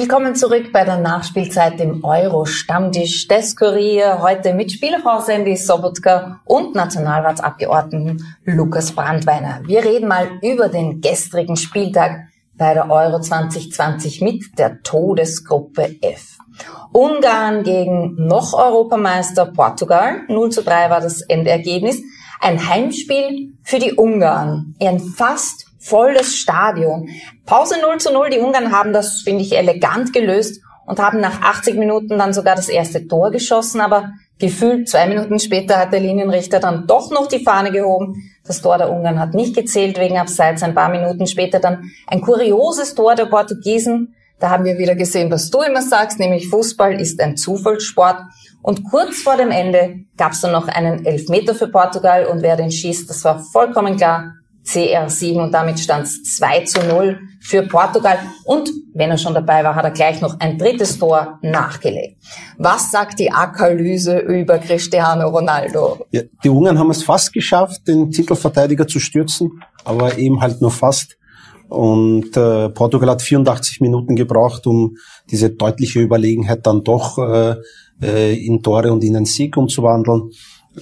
Willkommen zurück bei der Nachspielzeit im Euro-Stammtisch des Kurier. Heute mit Spielerfrau Sandy Sobotka und Nationalratsabgeordneten Lukas Brandweiner. Wir reden mal über den gestrigen Spieltag bei der Euro 2020 mit der Todesgruppe F. Ungarn gegen noch Europameister Portugal. 0 zu 3 war das Endergebnis. Ein Heimspiel für die Ungarn. Ein fast volles Stadion. Pause 0 zu 0. Die Ungarn haben das, finde ich, elegant gelöst und haben nach 80 Minuten dann sogar das erste Tor geschossen. Aber gefühlt zwei Minuten später hat der Linienrichter dann doch noch die Fahne gehoben. Das Tor der Ungarn hat nicht gezählt wegen Abseits. Ein paar Minuten später dann ein kurioses Tor der Portugiesen. Da haben wir wieder gesehen, was du immer sagst, nämlich Fußball ist ein Zufallssport. Und kurz vor dem Ende gab es dann noch einen Elfmeter für Portugal und wer den schießt, das war vollkommen klar, CR7 und damit stand es 2 zu 0 für Portugal. Und wenn er schon dabei war, hat er gleich noch ein drittes Tor nachgelegt. Was sagt die Akalyse über Cristiano Ronaldo? Ja, die Ungarn haben es fast geschafft, den Titelverteidiger zu stürzen, aber eben halt nur fast. Und äh, Portugal hat 84 Minuten gebraucht, um diese deutliche Überlegenheit dann doch äh, äh, in Tore und in einen Sieg umzuwandeln.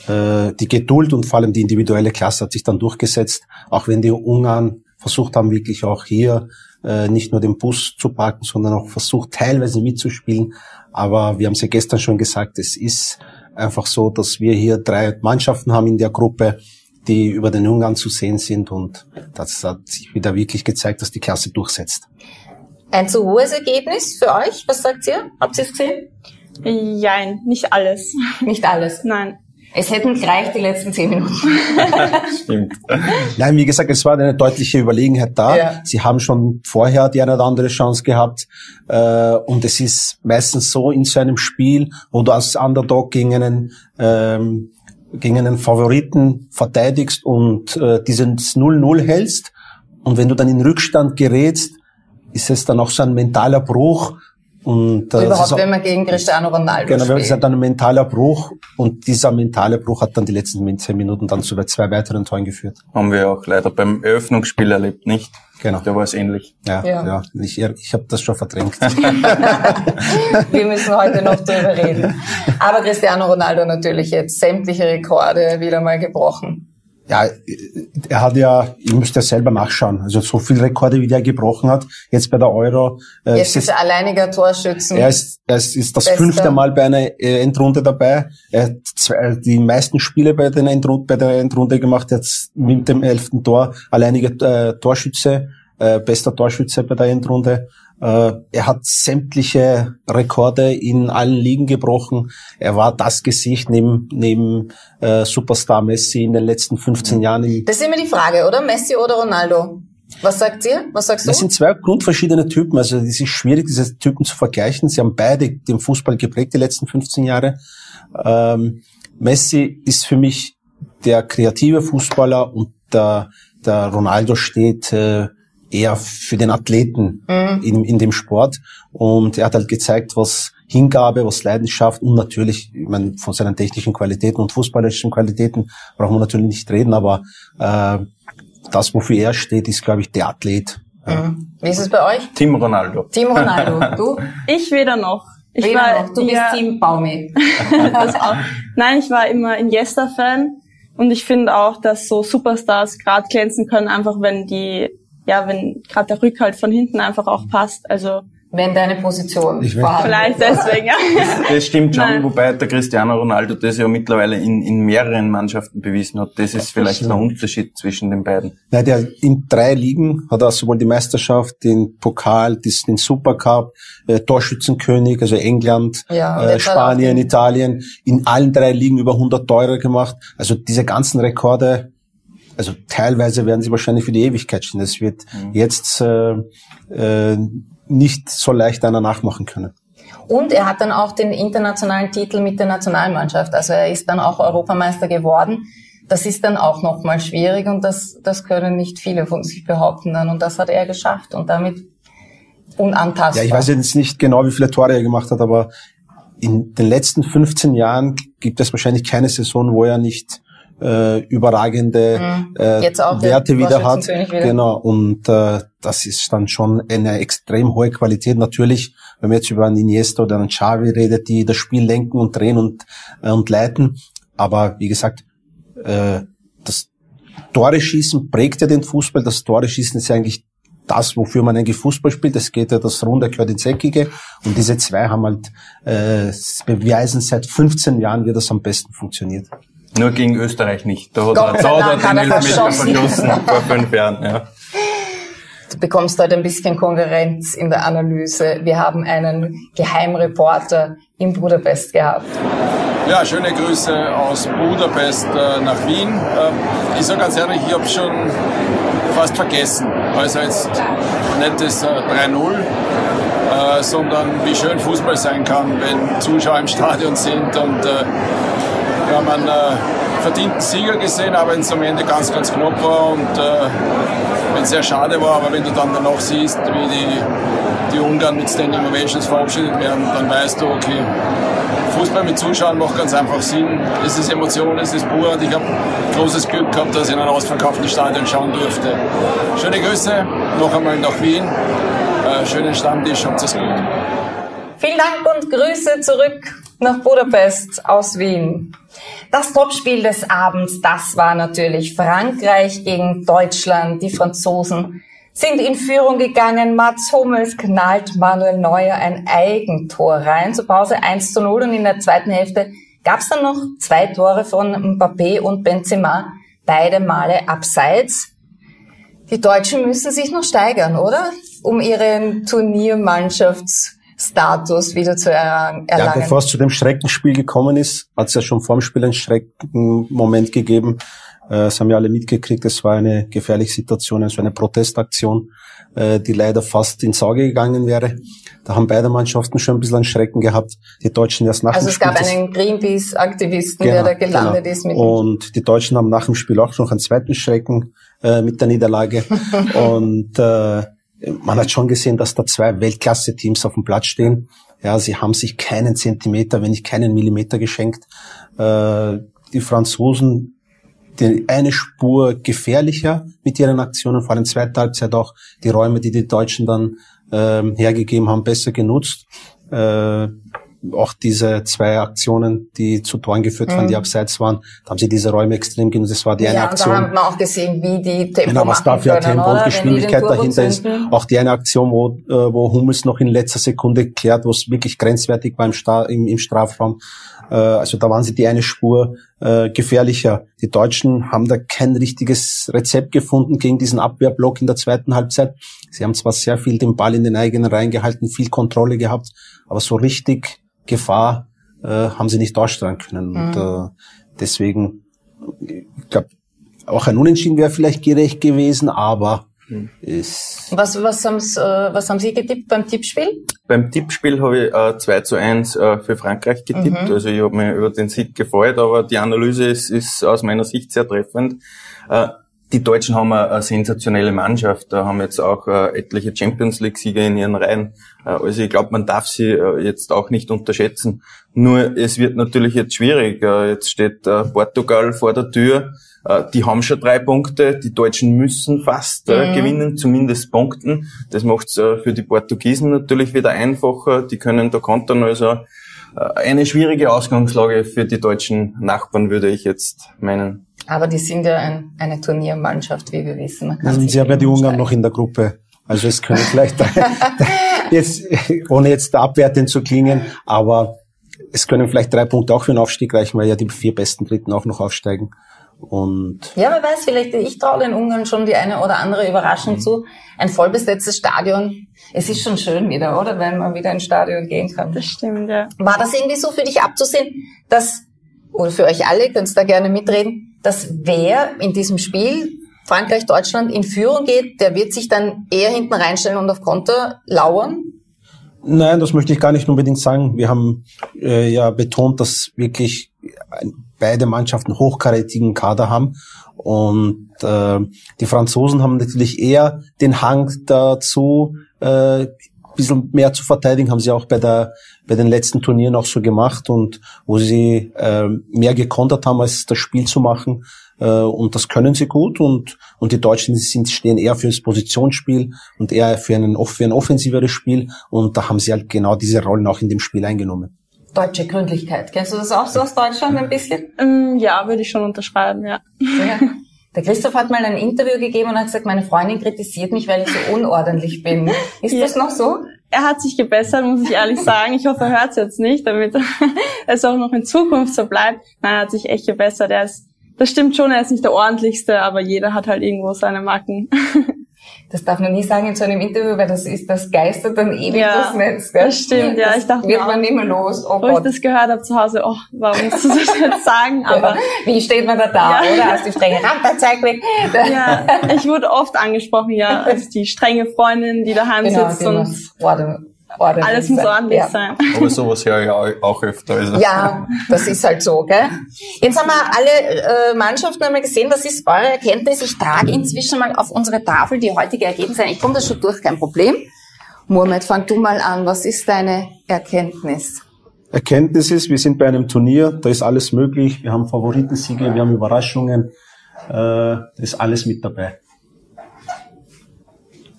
Äh, die Geduld und vor allem die individuelle Klasse hat sich dann durchgesetzt, auch wenn die Ungarn versucht haben, wirklich auch hier äh, nicht nur den Bus zu parken, sondern auch versucht, teilweise mitzuspielen. Aber wir haben es ja gestern schon gesagt, es ist einfach so, dass wir hier drei Mannschaften haben in der Gruppe, die über den Ungarn zu sehen sind. Und das hat sich wieder wirklich gezeigt, dass die Klasse durchsetzt. Ein zu hohes Ergebnis für euch? Was sagt ihr? Habt ihr es gesehen? Jein, nicht alles. Nicht alles. Nein. Es hätten gereicht die letzten zehn Minuten. Stimmt. Nein, wie gesagt, es war eine deutliche Überlegenheit da. Ja. Sie haben schon vorher die eine oder andere Chance gehabt. Äh, und es ist meistens so in so einem Spiel, wo du als Underdog gegen einen, ähm, gegen einen Favoriten verteidigst und äh, dieses 0-0 hältst. Und wenn du dann in Rückstand gerätst, ist es dann auch so ein mentaler Bruch. Und, äh, Überhaupt, auch- wenn man gegen Cristiano Ronaldo Genau, weil es hat dann ein mentaler Bruch und dieser mentale Bruch hat dann die letzten zehn Minuten dann zu zwei weiteren Toren geführt. Haben wir auch leider beim Eröffnungsspiel erlebt, nicht? Genau. Da war es ähnlich. Ja, Ja. ja. Ich, ich habe das schon verdrängt. Wir müssen heute noch drüber reden. Aber Cristiano Ronaldo natürlich jetzt sämtliche Rekorde wieder mal gebrochen. Ja, er hat ja, ich müsste ja selber nachschauen, also so viele Rekorde, wie der gebrochen hat, jetzt bei der Euro. Äh, Jetzt ist er alleiniger Torschützen. Er ist, er ist, ist das Bester. fünfte Mal bei einer äh, Endrunde dabei. Er hat zwei, die meisten Spiele bei, den Endrunde, bei der Endrunde gemacht. Jetzt mit dem elften Tor alleiniger äh, Torschütze, äh, bester Torschütze bei der Endrunde. Äh, er hat sämtliche Rekorde in allen Ligen gebrochen. Er war das Gesicht neben, neben äh, Superstar Messi in den letzten 15 Jahren. Das ist immer die Frage, oder? Messi oder Ronaldo? Was sagt ihr? Was sagst du? Das sind zwei grundverschiedene Typen. Also es ist schwierig, diese Typen zu vergleichen. Sie haben beide den Fußball geprägt die letzten 15 Jahre. Ähm, Messi ist für mich der kreative Fußballer und der, der Ronaldo steht äh, eher für den Athleten in, in dem Sport. Und er hat halt gezeigt, was Hingabe, was Leidenschaft und natürlich, ich meine, von seinen technischen Qualitäten und fußballerischen Qualitäten brauchen wir natürlich nicht reden, aber äh, das, wofür er steht, ist, glaube ich, der Athlet. Mhm. Wie ist es bei euch? Team Ronaldo. Team Ronaldo. Du? Ich weder noch. Ich Weder war noch. Du bist Team Baumi. Nein, ich war immer Iniesta-Fan und ich finde auch, dass so Superstars gerade glänzen können, einfach wenn die, ja, wenn gerade der Rückhalt von hinten einfach auch passt. Also Wenn deine Position Ich vorhanden vielleicht deswegen, ja. Das stimmt schon, Nein. wobei der Cristiano Ronaldo das ja mittlerweile in, in mehreren Mannschaften bewiesen hat. Das ist vielleicht der Unterschied zwischen den beiden. Ja, der in drei Ligen hat er sowohl die Meisterschaft, den Pokal, das, den Supercup, äh, Torschützenkönig, also England, Ja, äh, Spanien, Italien, in allen drei Ligen über 100 Tore gemacht. Also diese ganzen Rekorde, also teilweise werden sie wahrscheinlich für die Ewigkeit stehen. Das wird Mhm. jetzt äh, äh, nicht so leicht einer nachmachen können. Und er hat dann auch den internationalen Titel mit der Nationalmannschaft. Also er ist dann auch Europameister geworden. Das ist dann auch nochmal schwierig und das, das können nicht viele von sich behaupten dann. Und das hat er geschafft und damit unantastbar. Ja, ich weiß jetzt nicht genau, wie viele Tore er gemacht hat, aber in den letzten 15 Jahren gibt es wahrscheinlich keine Saison, wo er nicht äh, überragende äh, Mhm. Der Werte wieder hat. Wieder. Genau, und äh, das ist dann schon eine extrem hohe Qualität. Natürlich, wenn man jetzt über einen Iniesta oder einen Xavi redet, die das Spiel lenken und drehen und, äh, und leiten. Aber wie gesagt, äh, das Tore schießen prägt ja den Fußball. Das Tore schießen ist ja eigentlich das, wofür man eigentlich Fußball spielt. Das geht ja das Runde gehört ins Eckige. Und diese zwei haben halt äh, beweisen seit 15 Jahren, wie das am besten funktioniert. Nur gegen Österreich nicht. Da hat Gott er, er hat den er Elfmeter verschossen. verschossen vor fünf Jahren. Ja. Du bekommst heute ein bisschen Konkurrenz in der Analyse. Wir haben einen Geheimreporter in Budapest gehabt. Ja, schöne Grüße aus Budapest äh, nach Wien. Ähm, ich sage ganz ehrlich, ich habe schon fast vergessen. Also jetzt nicht das äh, 3-0, äh, sondern wie schön Fußball sein kann, wenn Zuschauer im Stadion sind. Und äh, wir haben einen äh, verdienten Sieger gesehen, aber wenn es am Ende ganz, ganz knapp war und äh, wenn es sehr schade war, aber wenn du dann danach siehst, wie die, die Ungarn mit Standing Ovations verabschiedet werden, dann weißt du, okay, Fußball mit Zuschauern macht ganz einfach Sinn. Es ist Emotion, es ist pur und ich habe großes Glück gehabt, dass ich in einem ausverkauften Stadion schauen durfte. Schöne Grüße noch einmal nach Wien. Äh, schönen Stammtisch, habt es gut. Vielen Dank und Grüße zurück nach Budapest aus Wien. Das Topspiel des Abends, das war natürlich Frankreich gegen Deutschland. Die Franzosen sind in Führung gegangen. Mats Hummels knallt Manuel Neuer ein Eigentor rein. Zur Pause 1 zu 0 und in der zweiten Hälfte gab es dann noch zwei Tore von Mbappé und Benzema. Beide Male abseits. Die Deutschen müssen sich noch steigern, oder? Um ihren Turniermannschaftsstatus wieder zu erlangen. Ja, bevor es zu dem Schreckenspiel gekommen ist, hat es ja schon vorm Spiel einen Schreckenmoment gegeben. Äh, das haben wir alle mitgekriegt. Es war eine gefährliche Situation, also eine Protestaktion, äh, die leider fast ins Auge gegangen wäre. Da haben beide Mannschaften schon ein bisschen einen Schrecken gehabt. Die Deutschen erst nach Also dem es Spiel. gab das- einen Greenpeace-Aktivisten, Genau, der da gelandet genau. ist mit Und die Deutschen haben nach dem Spiel auch noch einen zweiten Schrecken äh, mit der Niederlage. und äh, man hat schon gesehen, dass da zwei Weltklasse-Teams auf dem Platz stehen. Ja, sie haben sich keinen Zentimeter, wenn nicht keinen Millimeter geschenkt. Äh, die Franzosen die eine Spur gefährlicher mit ihren Aktionen, vor allem zweite Halbzeit auch die Räume, die die Deutschen dann ähm, hergegeben haben, besser genutzt. Äh, auch diese zwei Aktionen, die zu Toren geführt waren, die abseits waren, da haben sie diese Räume extrem genutzt. Das war die eine Mhm. ja, da Aktion. hat man auch gesehen, wie die Tempo Genau, was machen da für können, Tempo und Geschwindigkeit dahinter ist. Auch die eine Aktion, wo, äh, wo Hummels noch in letzter Sekunde klärt, wo es wirklich grenzwertig war im, Sta im, im Strafraum. Äh, also da waren sie die eine Spur äh, gefährlicher. Die Deutschen haben da kein richtiges Rezept gefunden gegen diesen Abwehrblock in der zweiten Halbzeit. Sie haben zwar sehr viel den Ball in den eigenen Reihen gehalten, viel Kontrolle gehabt, aber so richtig Gefahr äh, haben sie nicht darstellen können. Und äh, deswegen, ich glaube, auch ein Unentschieden wäre vielleicht gerecht gewesen, aber ist Was, was, haben's, äh, was haben Sie getippt beim Tippspiel? Beim Tippspiel habe ich äh, 2 zu 1 äh, für Frankreich getippt. Also ich habe mir über den Sieg gefreut, aber die Analyse ist, ist aus meiner Sicht sehr treffend. Äh, die Deutschen haben eine, eine sensationelle Mannschaft, da haben jetzt auch äh, etliche Champions League-Sieger in ihren Reihen. Äh, also ich glaube, man darf sie äh, jetzt auch nicht unterschätzen. Nur es wird natürlich jetzt schwierig. Jetzt steht Portugal vor der Tür. Die haben schon drei Punkte. Die Deutschen müssen fast äh, gewinnen, zumindest punkten. Das macht es für die Portugiesen natürlich wieder einfacher. Die können da kontern. Also eine schwierige Ausgangslage für die deutschen Nachbarn, würde ich jetzt meinen. Aber die sind ja ein, eine Turniermannschaft, wie wir wissen. Sie haben ja die Ungarn noch in der Gruppe. Also es können vielleicht jetzt, ohne jetzt abwertend zu klingen, aber es können vielleicht drei Punkte auch für den Aufstieg reichen, weil ja die vier besten Dritten auch noch aufsteigen. Und Ja, wer weiß, vielleicht, ich traue den Ungarn schon die eine oder andere Überraschung zu. Ein vollbesetztes Stadion. Es ist schon schön wieder, oder? Wenn man wieder ins Stadion gehen kann. Das stimmt, ja. War das irgendwie so für dich abzusehen, dass, oder für euch alle, könnt ihr da gerne mitreden, dass wer in diesem Spiel Frankreich, Deutschland in Führung geht, der wird sich dann eher hinten reinstellen und auf Konter lauern? Nein, das möchte ich gar nicht unbedingt sagen. Wir haben äh, ja betont, dass wirklich beide Mannschaften hochkarätigen Kader haben. Und äh, die Franzosen haben natürlich eher den Hang dazu, äh, bisschen mehr zu verteidigen, haben sie auch bei der bei den letzten Turnieren auch so gemacht und wo sie äh, mehr gekontert haben, als das Spiel zu machen. Äh, und das können sie gut und und die Deutschen sind stehen eher fürs Positionsspiel und eher für, einen, off- für ein offensiveres Spiel und da haben sie halt genau diese Rollen auch in dem Spiel eingenommen. Deutsche Gründlichkeit. Kennst du das auch so aus Deutschland ein bisschen? Ähm, ja, würde ich schon unterschreiben, ja. Ja. Der Christoph hat mal ein Interview gegeben und hat gesagt, meine Freundin kritisiert mich, weil ich so unordentlich bin. Ist Ja. das noch so? Er hat sich gebessert, muss ich ehrlich sagen. Ich hoffe, er hört es jetzt nicht, damit es auch noch in Zukunft so bleibt. Nein, er hat sich echt gebessert. Er ist, das stimmt schon, er ist nicht der ordentlichste, aber jeder hat halt irgendwo seine Macken. Das darf man nie sagen in so einem Interview, weil das ist, das geistert dann ewig Ja, durchs Netz. Gell? das stimmt, ja, Das ich dachte wird man nicht mehr los. Oh Wo ich Gott. das gehört habe zu Hause, oh, warum musst du das jetzt sagen? Aber ja. Wie steht man da da, Ja. oder? Hast du strenge Randanzeige weg? ja, ich wurde oft angesprochen, ja, als die strenge Freundin, die daheim Genau, sitzt die und Ordnung, ordentlich Alles muss ordentlich ja. sein. Aber sowas höre ich auch- öfter. Also. Ja, das ist halt so, gell? Jetzt haben wir alle äh, Mannschaften einmal gesehen, was ist eure Erkenntnis? Ich trage inzwischen mal auf unsere Tafel die heutige Ergebnisse ein. Ich komme da schon durch, kein Problem. Mohamed, fang du mal an. Was ist deine Erkenntnis? Erkenntnis ist, wir sind bei einem Turnier, da ist alles möglich. Wir haben Favoritensiege, wir haben Überraschungen. Äh, da ist alles mit dabei.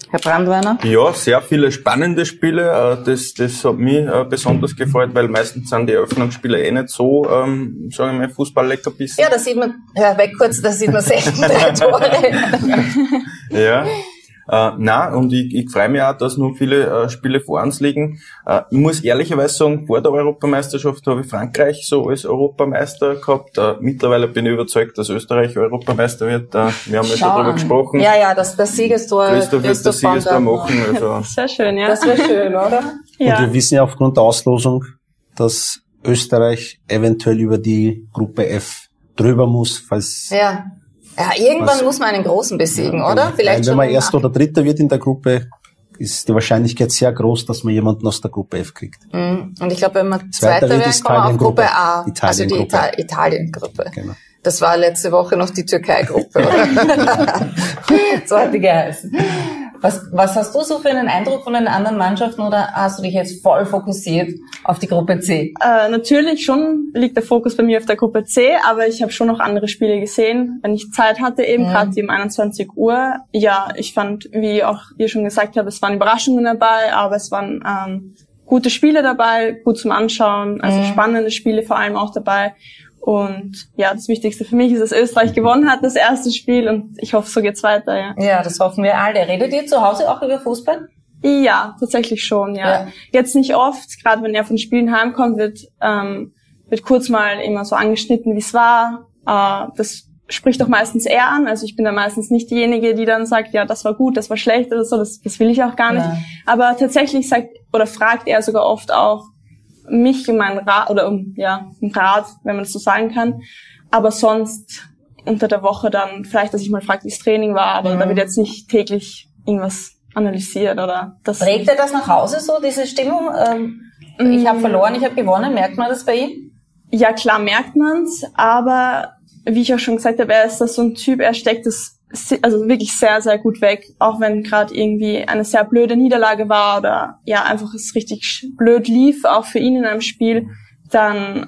Herr Brandweiner? Ja, sehr viele spannende Spiele. Äh, Das, das hat mich äh, besonders gefreut, weil meistens sind die Eröffnungsspiele eh nicht so, ähm, sagen wir mal, Fußball-Leckerbissen. Ja, da sieht man, hör weg kurz, da sieht man selten drei Tore. Ja. Äh, na und ich, ich freue mich auch, dass noch viele äh, Spiele vor uns liegen. Äh, ich muss ehrlicherweise sagen, vor der Europameisterschaft habe ich Frankreich so als Europameister gehabt. Äh, mittlerweile bin ich überzeugt, dass Österreich Europameister wird. Äh, wir haben ja schon darüber gesprochen. Ja, ja, das, das Siegestor. Christoph wird das Siegestor machen. Also, Sehr schön, ja. Das wäre schön, oder? Und ja. wir wissen ja aufgrund der Auslosung, dass Österreich eventuell über die Gruppe F drüber muss, falls Ja. Ja, irgendwann Was- muss man einen Großen besiegen, oder? Weil Vielleicht wenn man Erster oder Dritter wird in der Gruppe, ist die Wahrscheinlichkeit sehr groß, dass man jemanden aus der Gruppe F kriegt. Mhm. Und ich glaube, wenn man Zweiter Zweiter wird kommen wir auf. Gruppe A. also die Italien-Gruppe. Ital Italien-Gruppe. Genau. Das war letzte Woche noch die Türkei-Gruppe, oder? so hat die geheißen. Was, was hast du so für einen Eindruck von den anderen Mannschaften oder hast du dich jetzt voll fokussiert auf die Gruppe C? Äh, natürlich schon liegt der Fokus bei mir auf der Gruppe C, aber ich habe schon noch andere Spiele gesehen, wenn ich Zeit hatte, eben Mhm. gerade die um 21 Uhr. Ja, ich fand, wie auch ihr schon gesagt habt, es waren Überraschungen dabei, aber es waren ähm, gute Spiele dabei, gut zum Anschauen, also Mhm. spannende Spiele vor allem auch dabei. Und ja, das Wichtigste für mich ist, dass Österreich gewonnen hat, das erste Spiel, und ich hoffe, so geht's weiter, ja. Ja, das hoffen wir alle. Redet ihr zu Hause auch über Fußball? Ja, tatsächlich schon, ja. Ja. Jetzt nicht oft, gerade wenn er von Spielen heimkommt, wird, ähm, wird kurz mal immer so angeschnitten, wie es war. Äh, das spricht doch meistens er an. Also ich bin da meistens nicht diejenige, die dann sagt, ja, das war gut, das war schlecht oder so. Das, das will ich auch gar nicht. Ja. Aber tatsächlich sagt oder fragt er sogar oft auch mich um meinen Rat oder um ja um Rat, wenn man das so sagen kann. Aber sonst unter der Woche dann vielleicht, dass ich mal frage, wie das Training war. Aber Mhm. da wird jetzt nicht täglich irgendwas analysiert oder das. Trägt er das nach Hause so, diese Stimmung? Ähm, ich habe verloren, ich habe gewonnen. Merkt man das bei ihm? Ja, klar merkt man's, aber wie ich auch schon gesagt habe, er ist das so ein Typ, er steckt es se- also wirklich sehr, sehr gut weg, auch wenn gerade irgendwie eine sehr blöde Niederlage war oder ja, einfach es richtig blöd lief, auch für ihn in einem Spiel, dann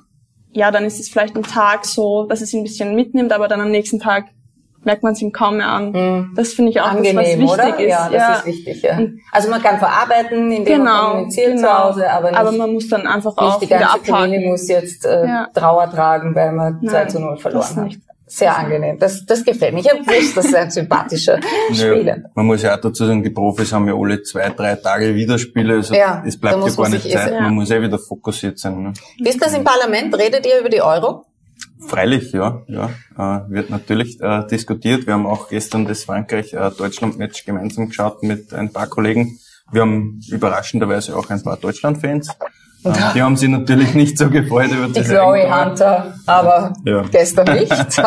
ja, dann ist es vielleicht ein Tag so, dass es ihn ein bisschen mitnimmt, aber dann am nächsten Tag merkt man es ihm kaum mehr an. Das finde ich auch Angenehm, das, was wichtig oder? ist. Ja, das ist wichtig. Ja. Also man kann verarbeiten, indem man Genau, kommuniziert genau. zu Hause, aber nicht, man muss dann einfach auch die ganze Familie muss jetzt äh, Ja. Trauer tragen, weil man Nein, 2 zu 0 das verloren hat. nicht. Sehr angenehm. Das, das gefällt mir. Ich habe gewusst, das ist ein sympathischer Spieler. Ja, man muss ja auch dazu sagen, die Profis haben ja alle zwei, drei Tage Wiederspiele, also Ja, es bleibt ja gar nicht Zeit, ja. man muss ja wieder fokussiert sein. Ne? Wie ist das im Parlament? Redet ihr über die Euro? Freilich, ja, ja, äh, wird natürlich äh, diskutiert. Wir haben auch gestern das Frankreich-Deutschland-Match gemeinsam geschaut mit ein paar Kollegen. Wir haben überraschenderweise auch ein paar Deutschland-Fans. Äh, die haben sich natürlich nicht so gefreut über Die Glory Eigentor. Hunter, aber Ja. gestern nicht.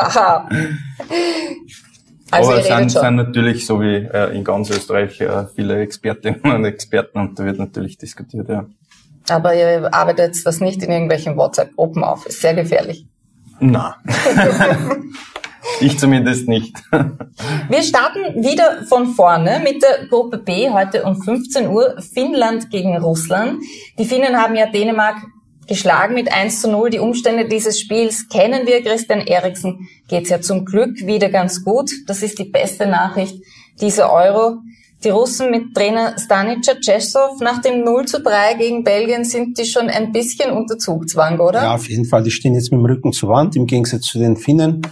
Also Aber es sind, sind natürlich, so wie äh, in ganz Österreich, äh, viele Expertinnen und Experten und da wird natürlich diskutiert, ja. Aber ihr arbeitet das nicht in irgendwelchen WhatsApp-Gruppen auf. Ist sehr gefährlich. Na. ich zumindest nicht. Wir starten wieder von vorne mit der Gruppe B heute um 15 Uhr. Finnland gegen Russland. Die Finnen haben ja Dänemark geschlagen mit 1 zu 0. Die Umstände dieses Spiels kennen wir. Christian Eriksen geht's ja zum Glück wieder ganz gut. Das ist die beste Nachricht dieser Euro. Die Russen mit Trainer Stanica Cesov nach dem 0 zu 3 gegen Belgien sind die schon ein bisschen unter Zugzwang, oder? Ja, auf jeden Fall. Die stehen jetzt mit dem Rücken zur Wand, im Gegensatz zu den Finnen.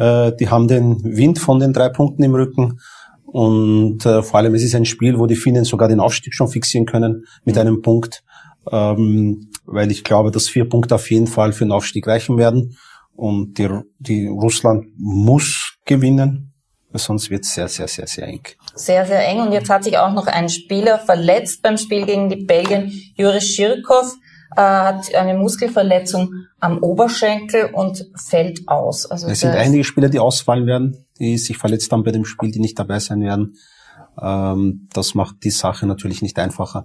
Äh, die haben den Wind von den drei Punkten im Rücken. Und äh, vor allem, es ist ein Spiel, wo die Finnen sogar den Aufstieg schon fixieren können mit einem Punkt. Ähm, weil ich glaube, dass vier Punkte auf jeden Fall für den Aufstieg reichen werden. Und die, die Russland muss gewinnen, sonst wird es sehr, sehr, sehr, sehr eng. Sehr, sehr eng. Und jetzt hat sich auch noch ein Spieler verletzt beim Spiel gegen die Belgien. Juris Schirkov äh, hat eine Muskelverletzung am Oberschenkel und fällt aus. Also Es sind einige Spieler, die ausfallen werden, die sich verletzt haben bei dem Spiel, die nicht dabei sein werden. Ähm, das macht die Sache natürlich nicht einfacher.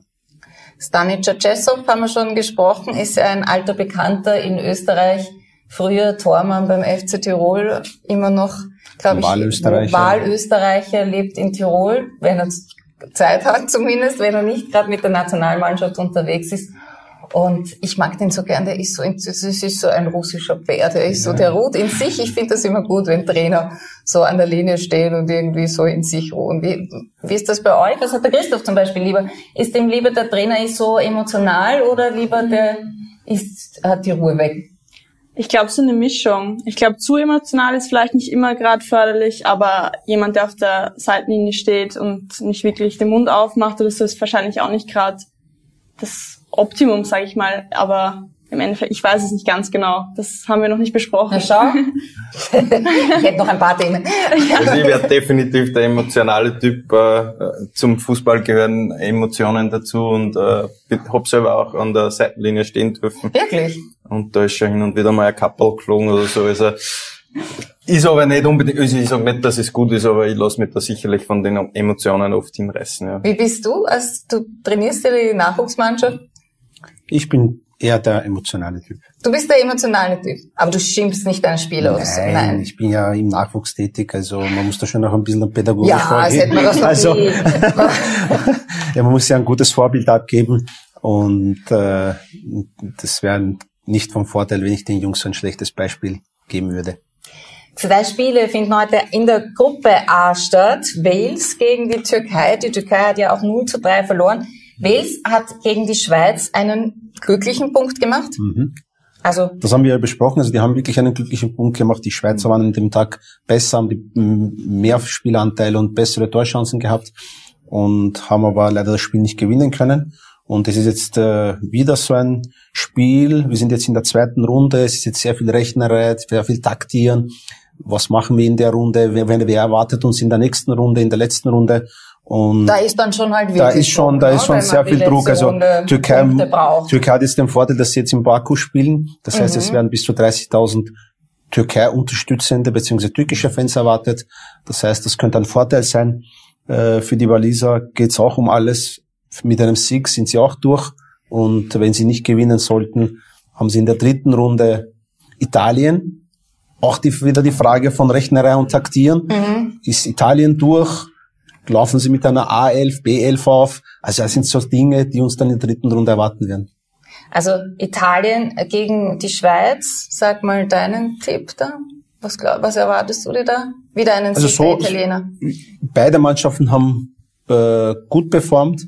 Stani Czesov haben wir schon gesprochen, ist ein alter Bekannter in Österreich, früher Tormann beim FC Tirol, immer noch, glaube ich, Wahlösterreicher. Wahlösterreicher, lebt in Tirol, wenn er Zeit hat zumindest, wenn er nicht gerade mit der Nationalmannschaft unterwegs ist. Und ich mag den so gern, der ist so, in- das ist so ein russischer Bär, der ist so, der ruht in sich. Ich finde das immer gut, wenn Trainer so an der Linie stehen und irgendwie so in sich ruhen. Wie, wie ist das bei euch? Was hat der Christoph zum Beispiel lieber? Ist dem lieber der Trainer ist so emotional oder lieber der ist, hat die Ruhe weg? Ich glaube, so eine Mischung. Ich glaube, zu emotional ist vielleicht nicht immer gerade förderlich, aber jemand, der auf der Seitenlinie steht und nicht wirklich den Mund aufmacht oder so, ist wahrscheinlich auch nicht gerade das Optimum, sage ich mal. Aber im Endeffekt, ich weiß es nicht ganz genau. Das haben wir noch nicht besprochen. Na schau. ich hätte noch ein paar Themen. Also ich werde definitiv der emotionale Typ. Äh, zum Fußball gehören Emotionen dazu und äh, hab selber auch an der Seitenlinie stehen dürfen. Wirklich? Und da ist schon hin und wieder mal ein Kappel geflogen oder so. Also ist aber nicht unbedingt, also ich sage nicht, dass es gut ist, aber ich lasse mich da sicherlich von den Emotionen oft hinreißen. Ja. Wie bist du? Als du trainierst ja die Nachwuchsmannschaft? Ich bin eher der emotionale Typ. Du bist der emotionale Typ, aber du schimpfst nicht deinen Spieler oder so. Nein, Nein. ich bin ja im Nachwuchs tätig, also man muss da schon noch ein bisschen pädagogisch Ja, vorgehen. man das also, ja, man muss ja ein gutes Vorbild abgeben und äh, das wäre nicht vom Vorteil, wenn ich den Jungs so ein schlechtes Beispiel geben würde. Zwei Spiele finden heute in der Gruppe A statt. Wales gegen die Türkei. Die Türkei hat ja auch 0 zu 3 verloren. Wales hat gegen die Schweiz einen glücklichen Punkt gemacht. Mhm. Also Das haben wir ja besprochen. Also die haben wirklich einen glücklichen Punkt gemacht. Die Schweizer waren an dem Tag besser, haben die mehr Spielanteile und bessere Torchancen gehabt und haben aber leider das Spiel nicht gewinnen können. Und es ist jetzt äh, wieder so ein Spiel. Wir sind jetzt in der zweiten Runde. Es ist jetzt sehr viel Rechnerei, sehr viel Taktieren. Was machen wir in der Runde? Wer wer erwartet uns in der nächsten Runde, in der letzten Runde? Und da ist dann schon halt wirklich da ist schon, da Druck, ist ne, schon sehr viel Druck. Also Runde Türkei. Türkei hat jetzt den Vorteil, dass sie jetzt in Baku spielen. Das heißt, Mhm. es werden bis zu 30.000 Türkei-Unterstützende bzw. türkische Fans erwartet. Das heißt, das könnte ein Vorteil sein. Äh, Für die Waliser geht's auch um alles. Mit einem Sieg sind sie auch durch. Und wenn sie nicht gewinnen sollten, haben sie in der dritten Runde Italien. Auch die, wieder die Frage von Rechnerei und Taktieren. Mhm. Ist Italien durch? Laufen sie mit einer A11, B11 auf? Also das sind so Dinge, die uns dann in der dritten Runde erwarten werden. Also Italien gegen die Schweiz. Sag mal deinen Tipp da. Was, glaub, was erwartest du dir da? Wieder einen Also Sieg so- Italiener. Beide Mannschaften haben äh, gut performt,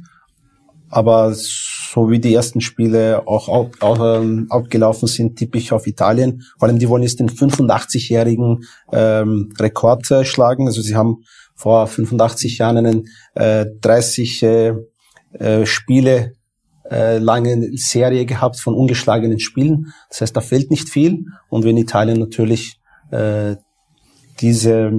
aber so wie die ersten Spiele auch, auch, auch ähm, abgelaufen sind, tippe ich auf Italien. Vor allem, die wollen jetzt den 85-jährigen ähm, Rekord äh, schlagen. Also sie haben vor 85 Jahren einen äh, 30 äh, äh, Spiele äh, lange Serie gehabt von ungeschlagenen Spielen. Das heißt, da fehlt nicht viel. Und wenn Italien natürlich äh, diese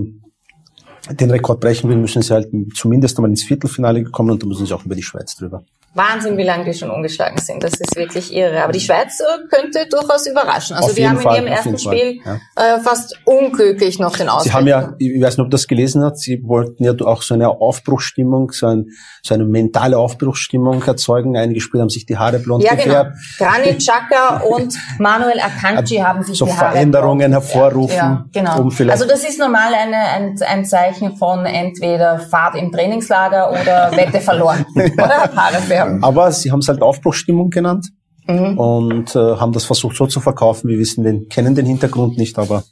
den Rekord brechen will, müssen sie halt zumindest einmal ins Viertelfinale kommen und dann müssen sie auch über die Schweiz drüber. Wahnsinn, wie lange die schon ungeschlagen sind. Das ist wirklich irre. Aber die Schweiz könnte durchaus überraschen. Also Auf die haben Fall, in ihrem ersten Spiel ja. äh, fast unglücklich noch den Ausblick. Sie haben ja, ich weiß nicht, ob das gelesen hast, sie wollten ja auch so eine Aufbruchsstimmung, so, ein, so eine mentale Aufbruchsstimmung erzeugen. Einige Spieler haben sich die Haare blond ja, genau. gefärbt. Granit Xhaka und Manuel Akanji haben sich so die Haare Veränderungen blond hervorrufen, Ja, genau. um also das ist normal eine, ein, ein Zeichen von entweder Fahrt im Trainingslager oder Wette verloren. oder Haare färben. Aber sie haben es halt Aufbruchsstimmung genannt Mhm. und äh, haben das versucht so zu verkaufen. Wir wissen den, kennen den Hintergrund nicht, aber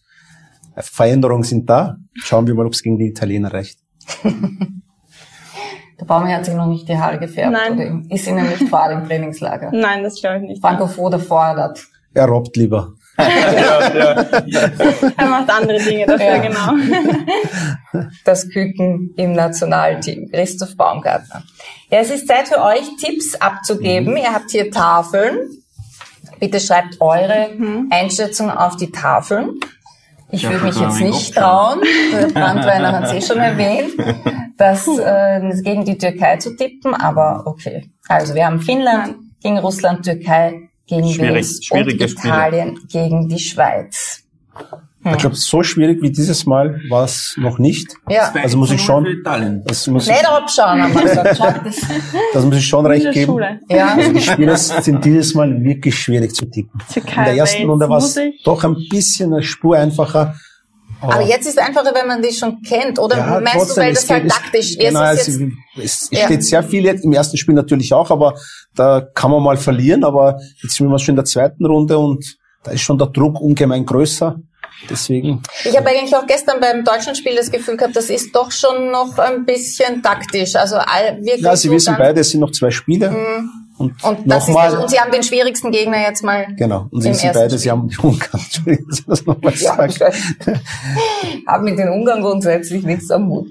Veränderungen sind da. Schauen wir mal, ob es gegen die Italiener reicht. Der Baumi hat sich noch nicht die Haare gefärbt. Nein. Oder ist ihnen nicht Fahrt im Trainingslager. Nein, das glaube ich nicht. Franco Foda fordert. Er robbt lieber. Er macht andere Dinge dafür, Ja. genau. das Küken im Nationalteam. Christoph Baumgartner. Ja, es ist Zeit für euch, Tipps abzugeben. Mhm. Ihr habt hier Tafeln. Bitte schreibt eure Einschätzung auf die Tafeln. Ich Ja, würde mich jetzt nicht trauen, Brandweiner hat es eh schon erwähnt, das äh, gegen die Türkei zu tippen, aber okay. Also wir haben Finnland gegen Russland, Türkei gegen Schwierig- Wales und schwierige Spiele. Italien gegen die Schweiz. Ich glaube, so schwierig wie dieses Mal war es noch nicht. Ja. Also muss ich schon, das muss ich, Nicht abschauen, haben wir gesagt. Schau, das, das muss ich schon recht geben. Schule. ja. Also die Spiele sind dieses Mal wirklich schwierig zu tippen. In der ersten Runde war es doch ein bisschen eine Spur einfacher. Aber jetzt ist es einfacher, wenn man die schon kennt, oder? Ja, Meinst trotzdem, du, weil es das halt es- taktisch ist? Genau, es ist also, jetzt, es Ja. steht sehr viel jetzt, im ersten Spiel natürlich auch, aber da kann man mal verlieren, aber jetzt sind wir schon in der zweiten Runde und da ist schon der Druck ungemein größer. Deswegen, ich habe eigentlich auch gestern beim Deutschlandspiel das Gefühl gehabt, das ist doch schon noch ein bisschen taktisch. Also wirklich ja, Sie so wissen beide, es sind noch zwei Spiele. Und, Und, das ist, nochmal, und sie haben den schwierigsten Gegner jetzt mal. genau, und Sie wissen beide, Spiel. Sie haben die Ungarn. Ich das nochmal Ja, sage. ich habe mit den Ungarn grundsätzlich nichts am Mut.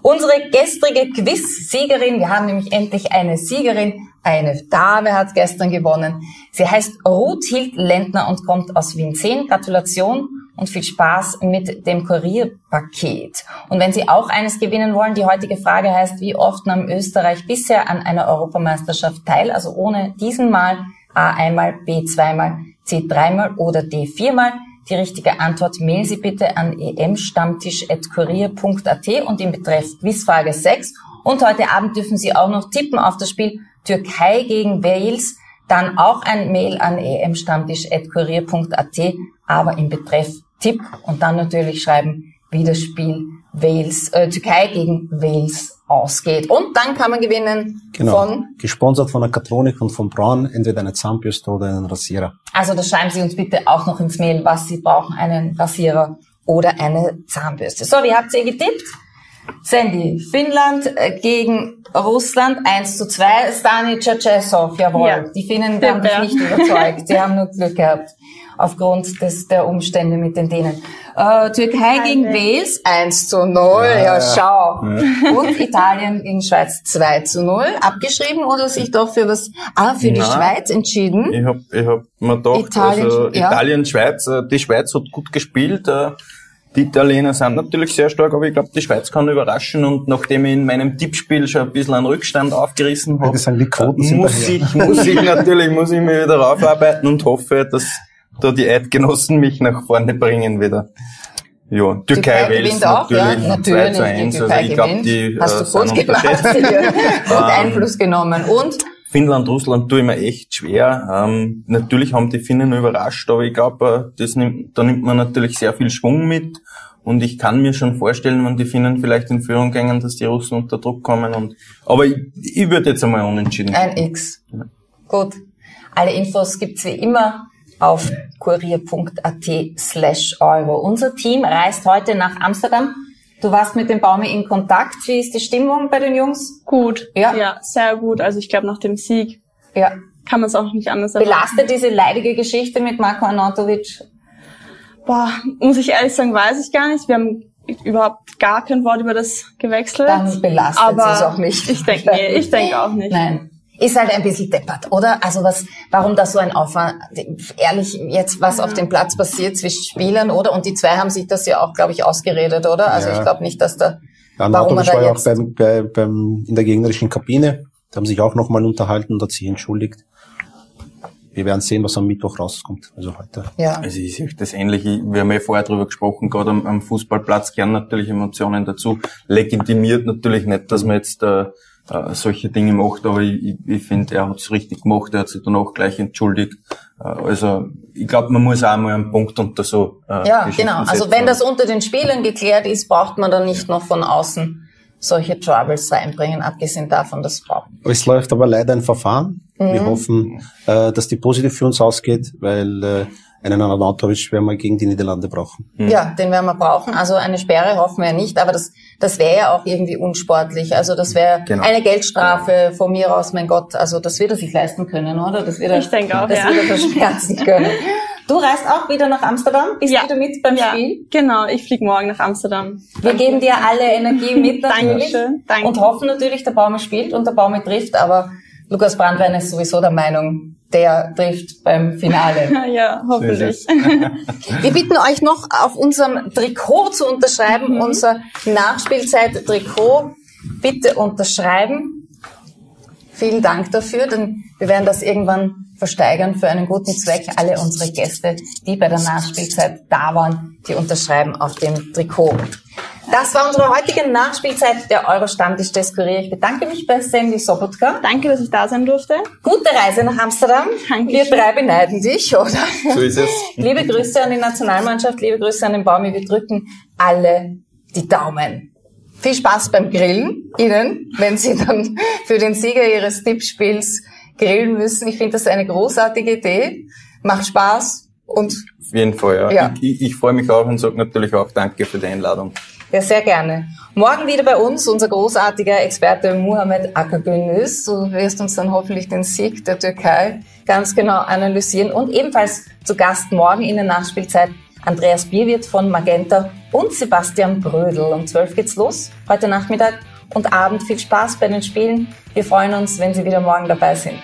Unsere gestrige Quiz-Siegerin, wir haben nämlich endlich eine Siegerin, eine Dame hat gestern gewonnen. Sie heißt Ruth Hild Lentner und kommt aus Wien 10. Gratulation und viel Spaß mit dem Kurierpaket. Und wenn Sie auch eines gewinnen wollen, die heutige Frage heißt, wie oft nahm Österreich bisher an einer Europameisterschaft teil? Also ohne diesen Mal A einmal, B zweimal, C dreimal oder D viermal. Die richtige Antwort mailen Sie bitte an emstammtisch.kurier.at und im Betreff Quizfrage 6. Und heute Abend dürfen Sie auch noch tippen auf das Spiel Türkei gegen Wales. Dann auch ein Mail an emstammtisch.kurier.at, aber im Betreff Tipp und dann natürlich schreiben, wie das Spiel Wales, äh, Türkei gegen Wales ausgeht. Und dann kann man gewinnen Genau. von Gesponsert von der Katronik und von Braun, entweder eine Zahnbürste oder einen Rasierer. Also das schreiben Sie uns bitte auch noch ins Mail, was Sie brauchen, einen Rasierer oder eine Zahnbürste. So, wie habt ihr getippt? Sandy, Finnland äh, gegen Russland 1 zu 2. Stani Tschetschesow, jawohl. Ja. Die Finnen Der haben dich Bär. nicht überzeugt. Sie haben nur Glück gehabt. Aufgrund des, der Umstände mit den Dänen. Äh, Türkei gegen Wales 1 zu 0. Ja, schau. Und Italien gegen Schweiz 2 zu 0. Abgeschrieben oder sich doch für was, ah, für die Nein. Schweiz entschieden? Ich hab, ich hab mir gedacht, Italien, also ja. Italien, Schweiz, äh, die Schweiz hat gut gespielt. Äh, Die Italiener sind natürlich sehr stark, aber ich glaube, die Schweiz kann überraschen und nachdem ich in meinem Tippspiel schon ein bisschen einen Rückstand aufgerissen habe, die sind muss ich, muss ich natürlich, muss ich mich wieder aufarbeiten und hoffe, dass da die Eidgenossen mich nach vorne bringen wieder. Ja, Türkei, Türkei Wales auch, ja, natürlich, 2 natürlich. zu Die 1. Also Türkei ich glaube, die Hast du äh, gut gemacht, gut Einfluss genommen. Und Finnland, Russland tue ich mir echt schwer. Ähm, natürlich haben die Finnen überrascht, aber ich glaube, das nimmt, da nimmt man natürlich sehr viel Schwung mit. Und ich kann mir schon vorstellen, wenn die Finnen vielleicht in Führung gehen, dass die Russen unter Druck kommen. Und, aber ich, ich würde jetzt einmal unentschieden. ein X. Gut. Alle Infos gibt's wie immer auf kurier.at slash euro. Unser Team reist heute nach Amsterdam. Du warst mit dem Baume in Kontakt. Wie ist die Stimmung bei den Jungs? Gut. Ja. Ja, sehr gut. Also ich glaube, nach dem Sieg Ja. kann man es auch nicht anders erwarten. Belastet diese leidige Geschichte mit Marko Arnautovic? Boah, muss ich ehrlich sagen, weiß ich gar nicht. Wir haben überhaupt gar kein Wort über das gewechselt. Dann belastet es auch nicht. Ich denke, nee, ich denke auch nicht. Nein. Ist halt ein bisschen deppert, oder? Also was, warum da so ein Aufwand, ehrlich, jetzt was auf dem Platz passiert zwischen Spielern, oder? Und die zwei haben sich das ja auch, glaube ich, ausgeredet, oder? Also Ja. ich glaube nicht, dass da, Ja, warum man Nautovic da war ja auch jetzt, beim, bei, beim, in der gegnerischen Kabine. Die haben sich auch nochmal unterhalten und hat sich entschuldigt. Wir werden sehen, was am Mittwoch rauskommt, also heute. ja. Also ich sehe das ähnlich. Ich- Wir haben ja vorher drüber gesprochen, gerade am, am Fußballplatz gern natürlich Emotionen dazu. Legitimiert natürlich nicht, dass man jetzt äh, äh, solche Dinge macht, aber ich, ich, ich finde, er hat es richtig gemacht, er hat sich danach gleich entschuldigt. Äh, also ich glaube, man muss auch mal einen Punkt unter so äh, Ja, Geschichten genau. Also setzen. wenn das unter den Spielern geklärt ist, braucht man dann nicht noch von außen solche Troubles reinbringen, abgesehen davon, dass brauchen. Es läuft aber leider ein Verfahren. Mhm. Wir hoffen, äh, dass die positiv für uns ausgeht, weil äh, einen Arnautovic werden wir gegen die Niederlande brauchen. Ja, den werden wir brauchen. Also eine Sperre hoffen wir nicht, aber das, das wäre ja auch irgendwie unsportlich. Also das wäre Genau. eine Geldstrafe von mir aus, mein Gott. Also das wird er sich leisten können, oder? Das wird er, Ich denke auch, das ja. wird er verschmerzen können. Du reist auch wieder nach Amsterdam? Bist Ja. wieder mit beim Ja, Spiel? genau. Ich fliege morgen nach Amsterdam. Wir geben dir alle Energie mit natürlich Dankeschön, danke. und hoffen natürlich, der Baume spielt und der Baume trifft, aber Lukas Brandwein ist sowieso der Meinung, der trifft beim Finale. Ja, hoffentlich. Wir bitten euch noch auf unserem Trikot zu unterschreiben, unser Nachspielzeit-Trikot. Bitte unterschreiben. Vielen Dank dafür, denn wir werden das irgendwann versteigern für einen guten Zweck. Alle unsere Gäste, die bei der Nachspielzeit da waren, die unterschreiben auf dem Trikot. Das war unsere heutige Nachspielzeit der Euro-Stammtisch des Kurier. Ich bedanke mich bei Sandy Sobotka. Danke, dass ich da sein durfte. Gute Reise nach Amsterdam. Dankeschön. Wir drei beneiden dich, oder? So ist es. Liebe Grüße an die Nationalmannschaft, liebe Grüße an den Baumi. Wir drücken alle die Daumen. Viel Spaß beim Grillen Ihnen, wenn Sie dann für den Sieger Ihres Tippspiels grillen müssen. Ich finde das eine großartige Idee. Macht Spaß und Auf jeden Fall, ja. Ja. Ich, ich, ich freue mich auch und sage natürlich auch Danke für die Einladung. Ja, sehr gerne. Morgen wieder bei uns unser großartiger Experte Muhammed Akagünis. Du wirst uns dann hoffentlich den Sieg der Türkei ganz genau analysieren. Und ebenfalls zu Gast morgen in der Nachspielzeit Andreas Bierwirt von Magenta und Sebastian Brödel. Um 12 geht's los, heute Nachmittag und Abend. Viel Spaß bei den Spielen. Wir freuen uns, wenn Sie wieder morgen dabei sind.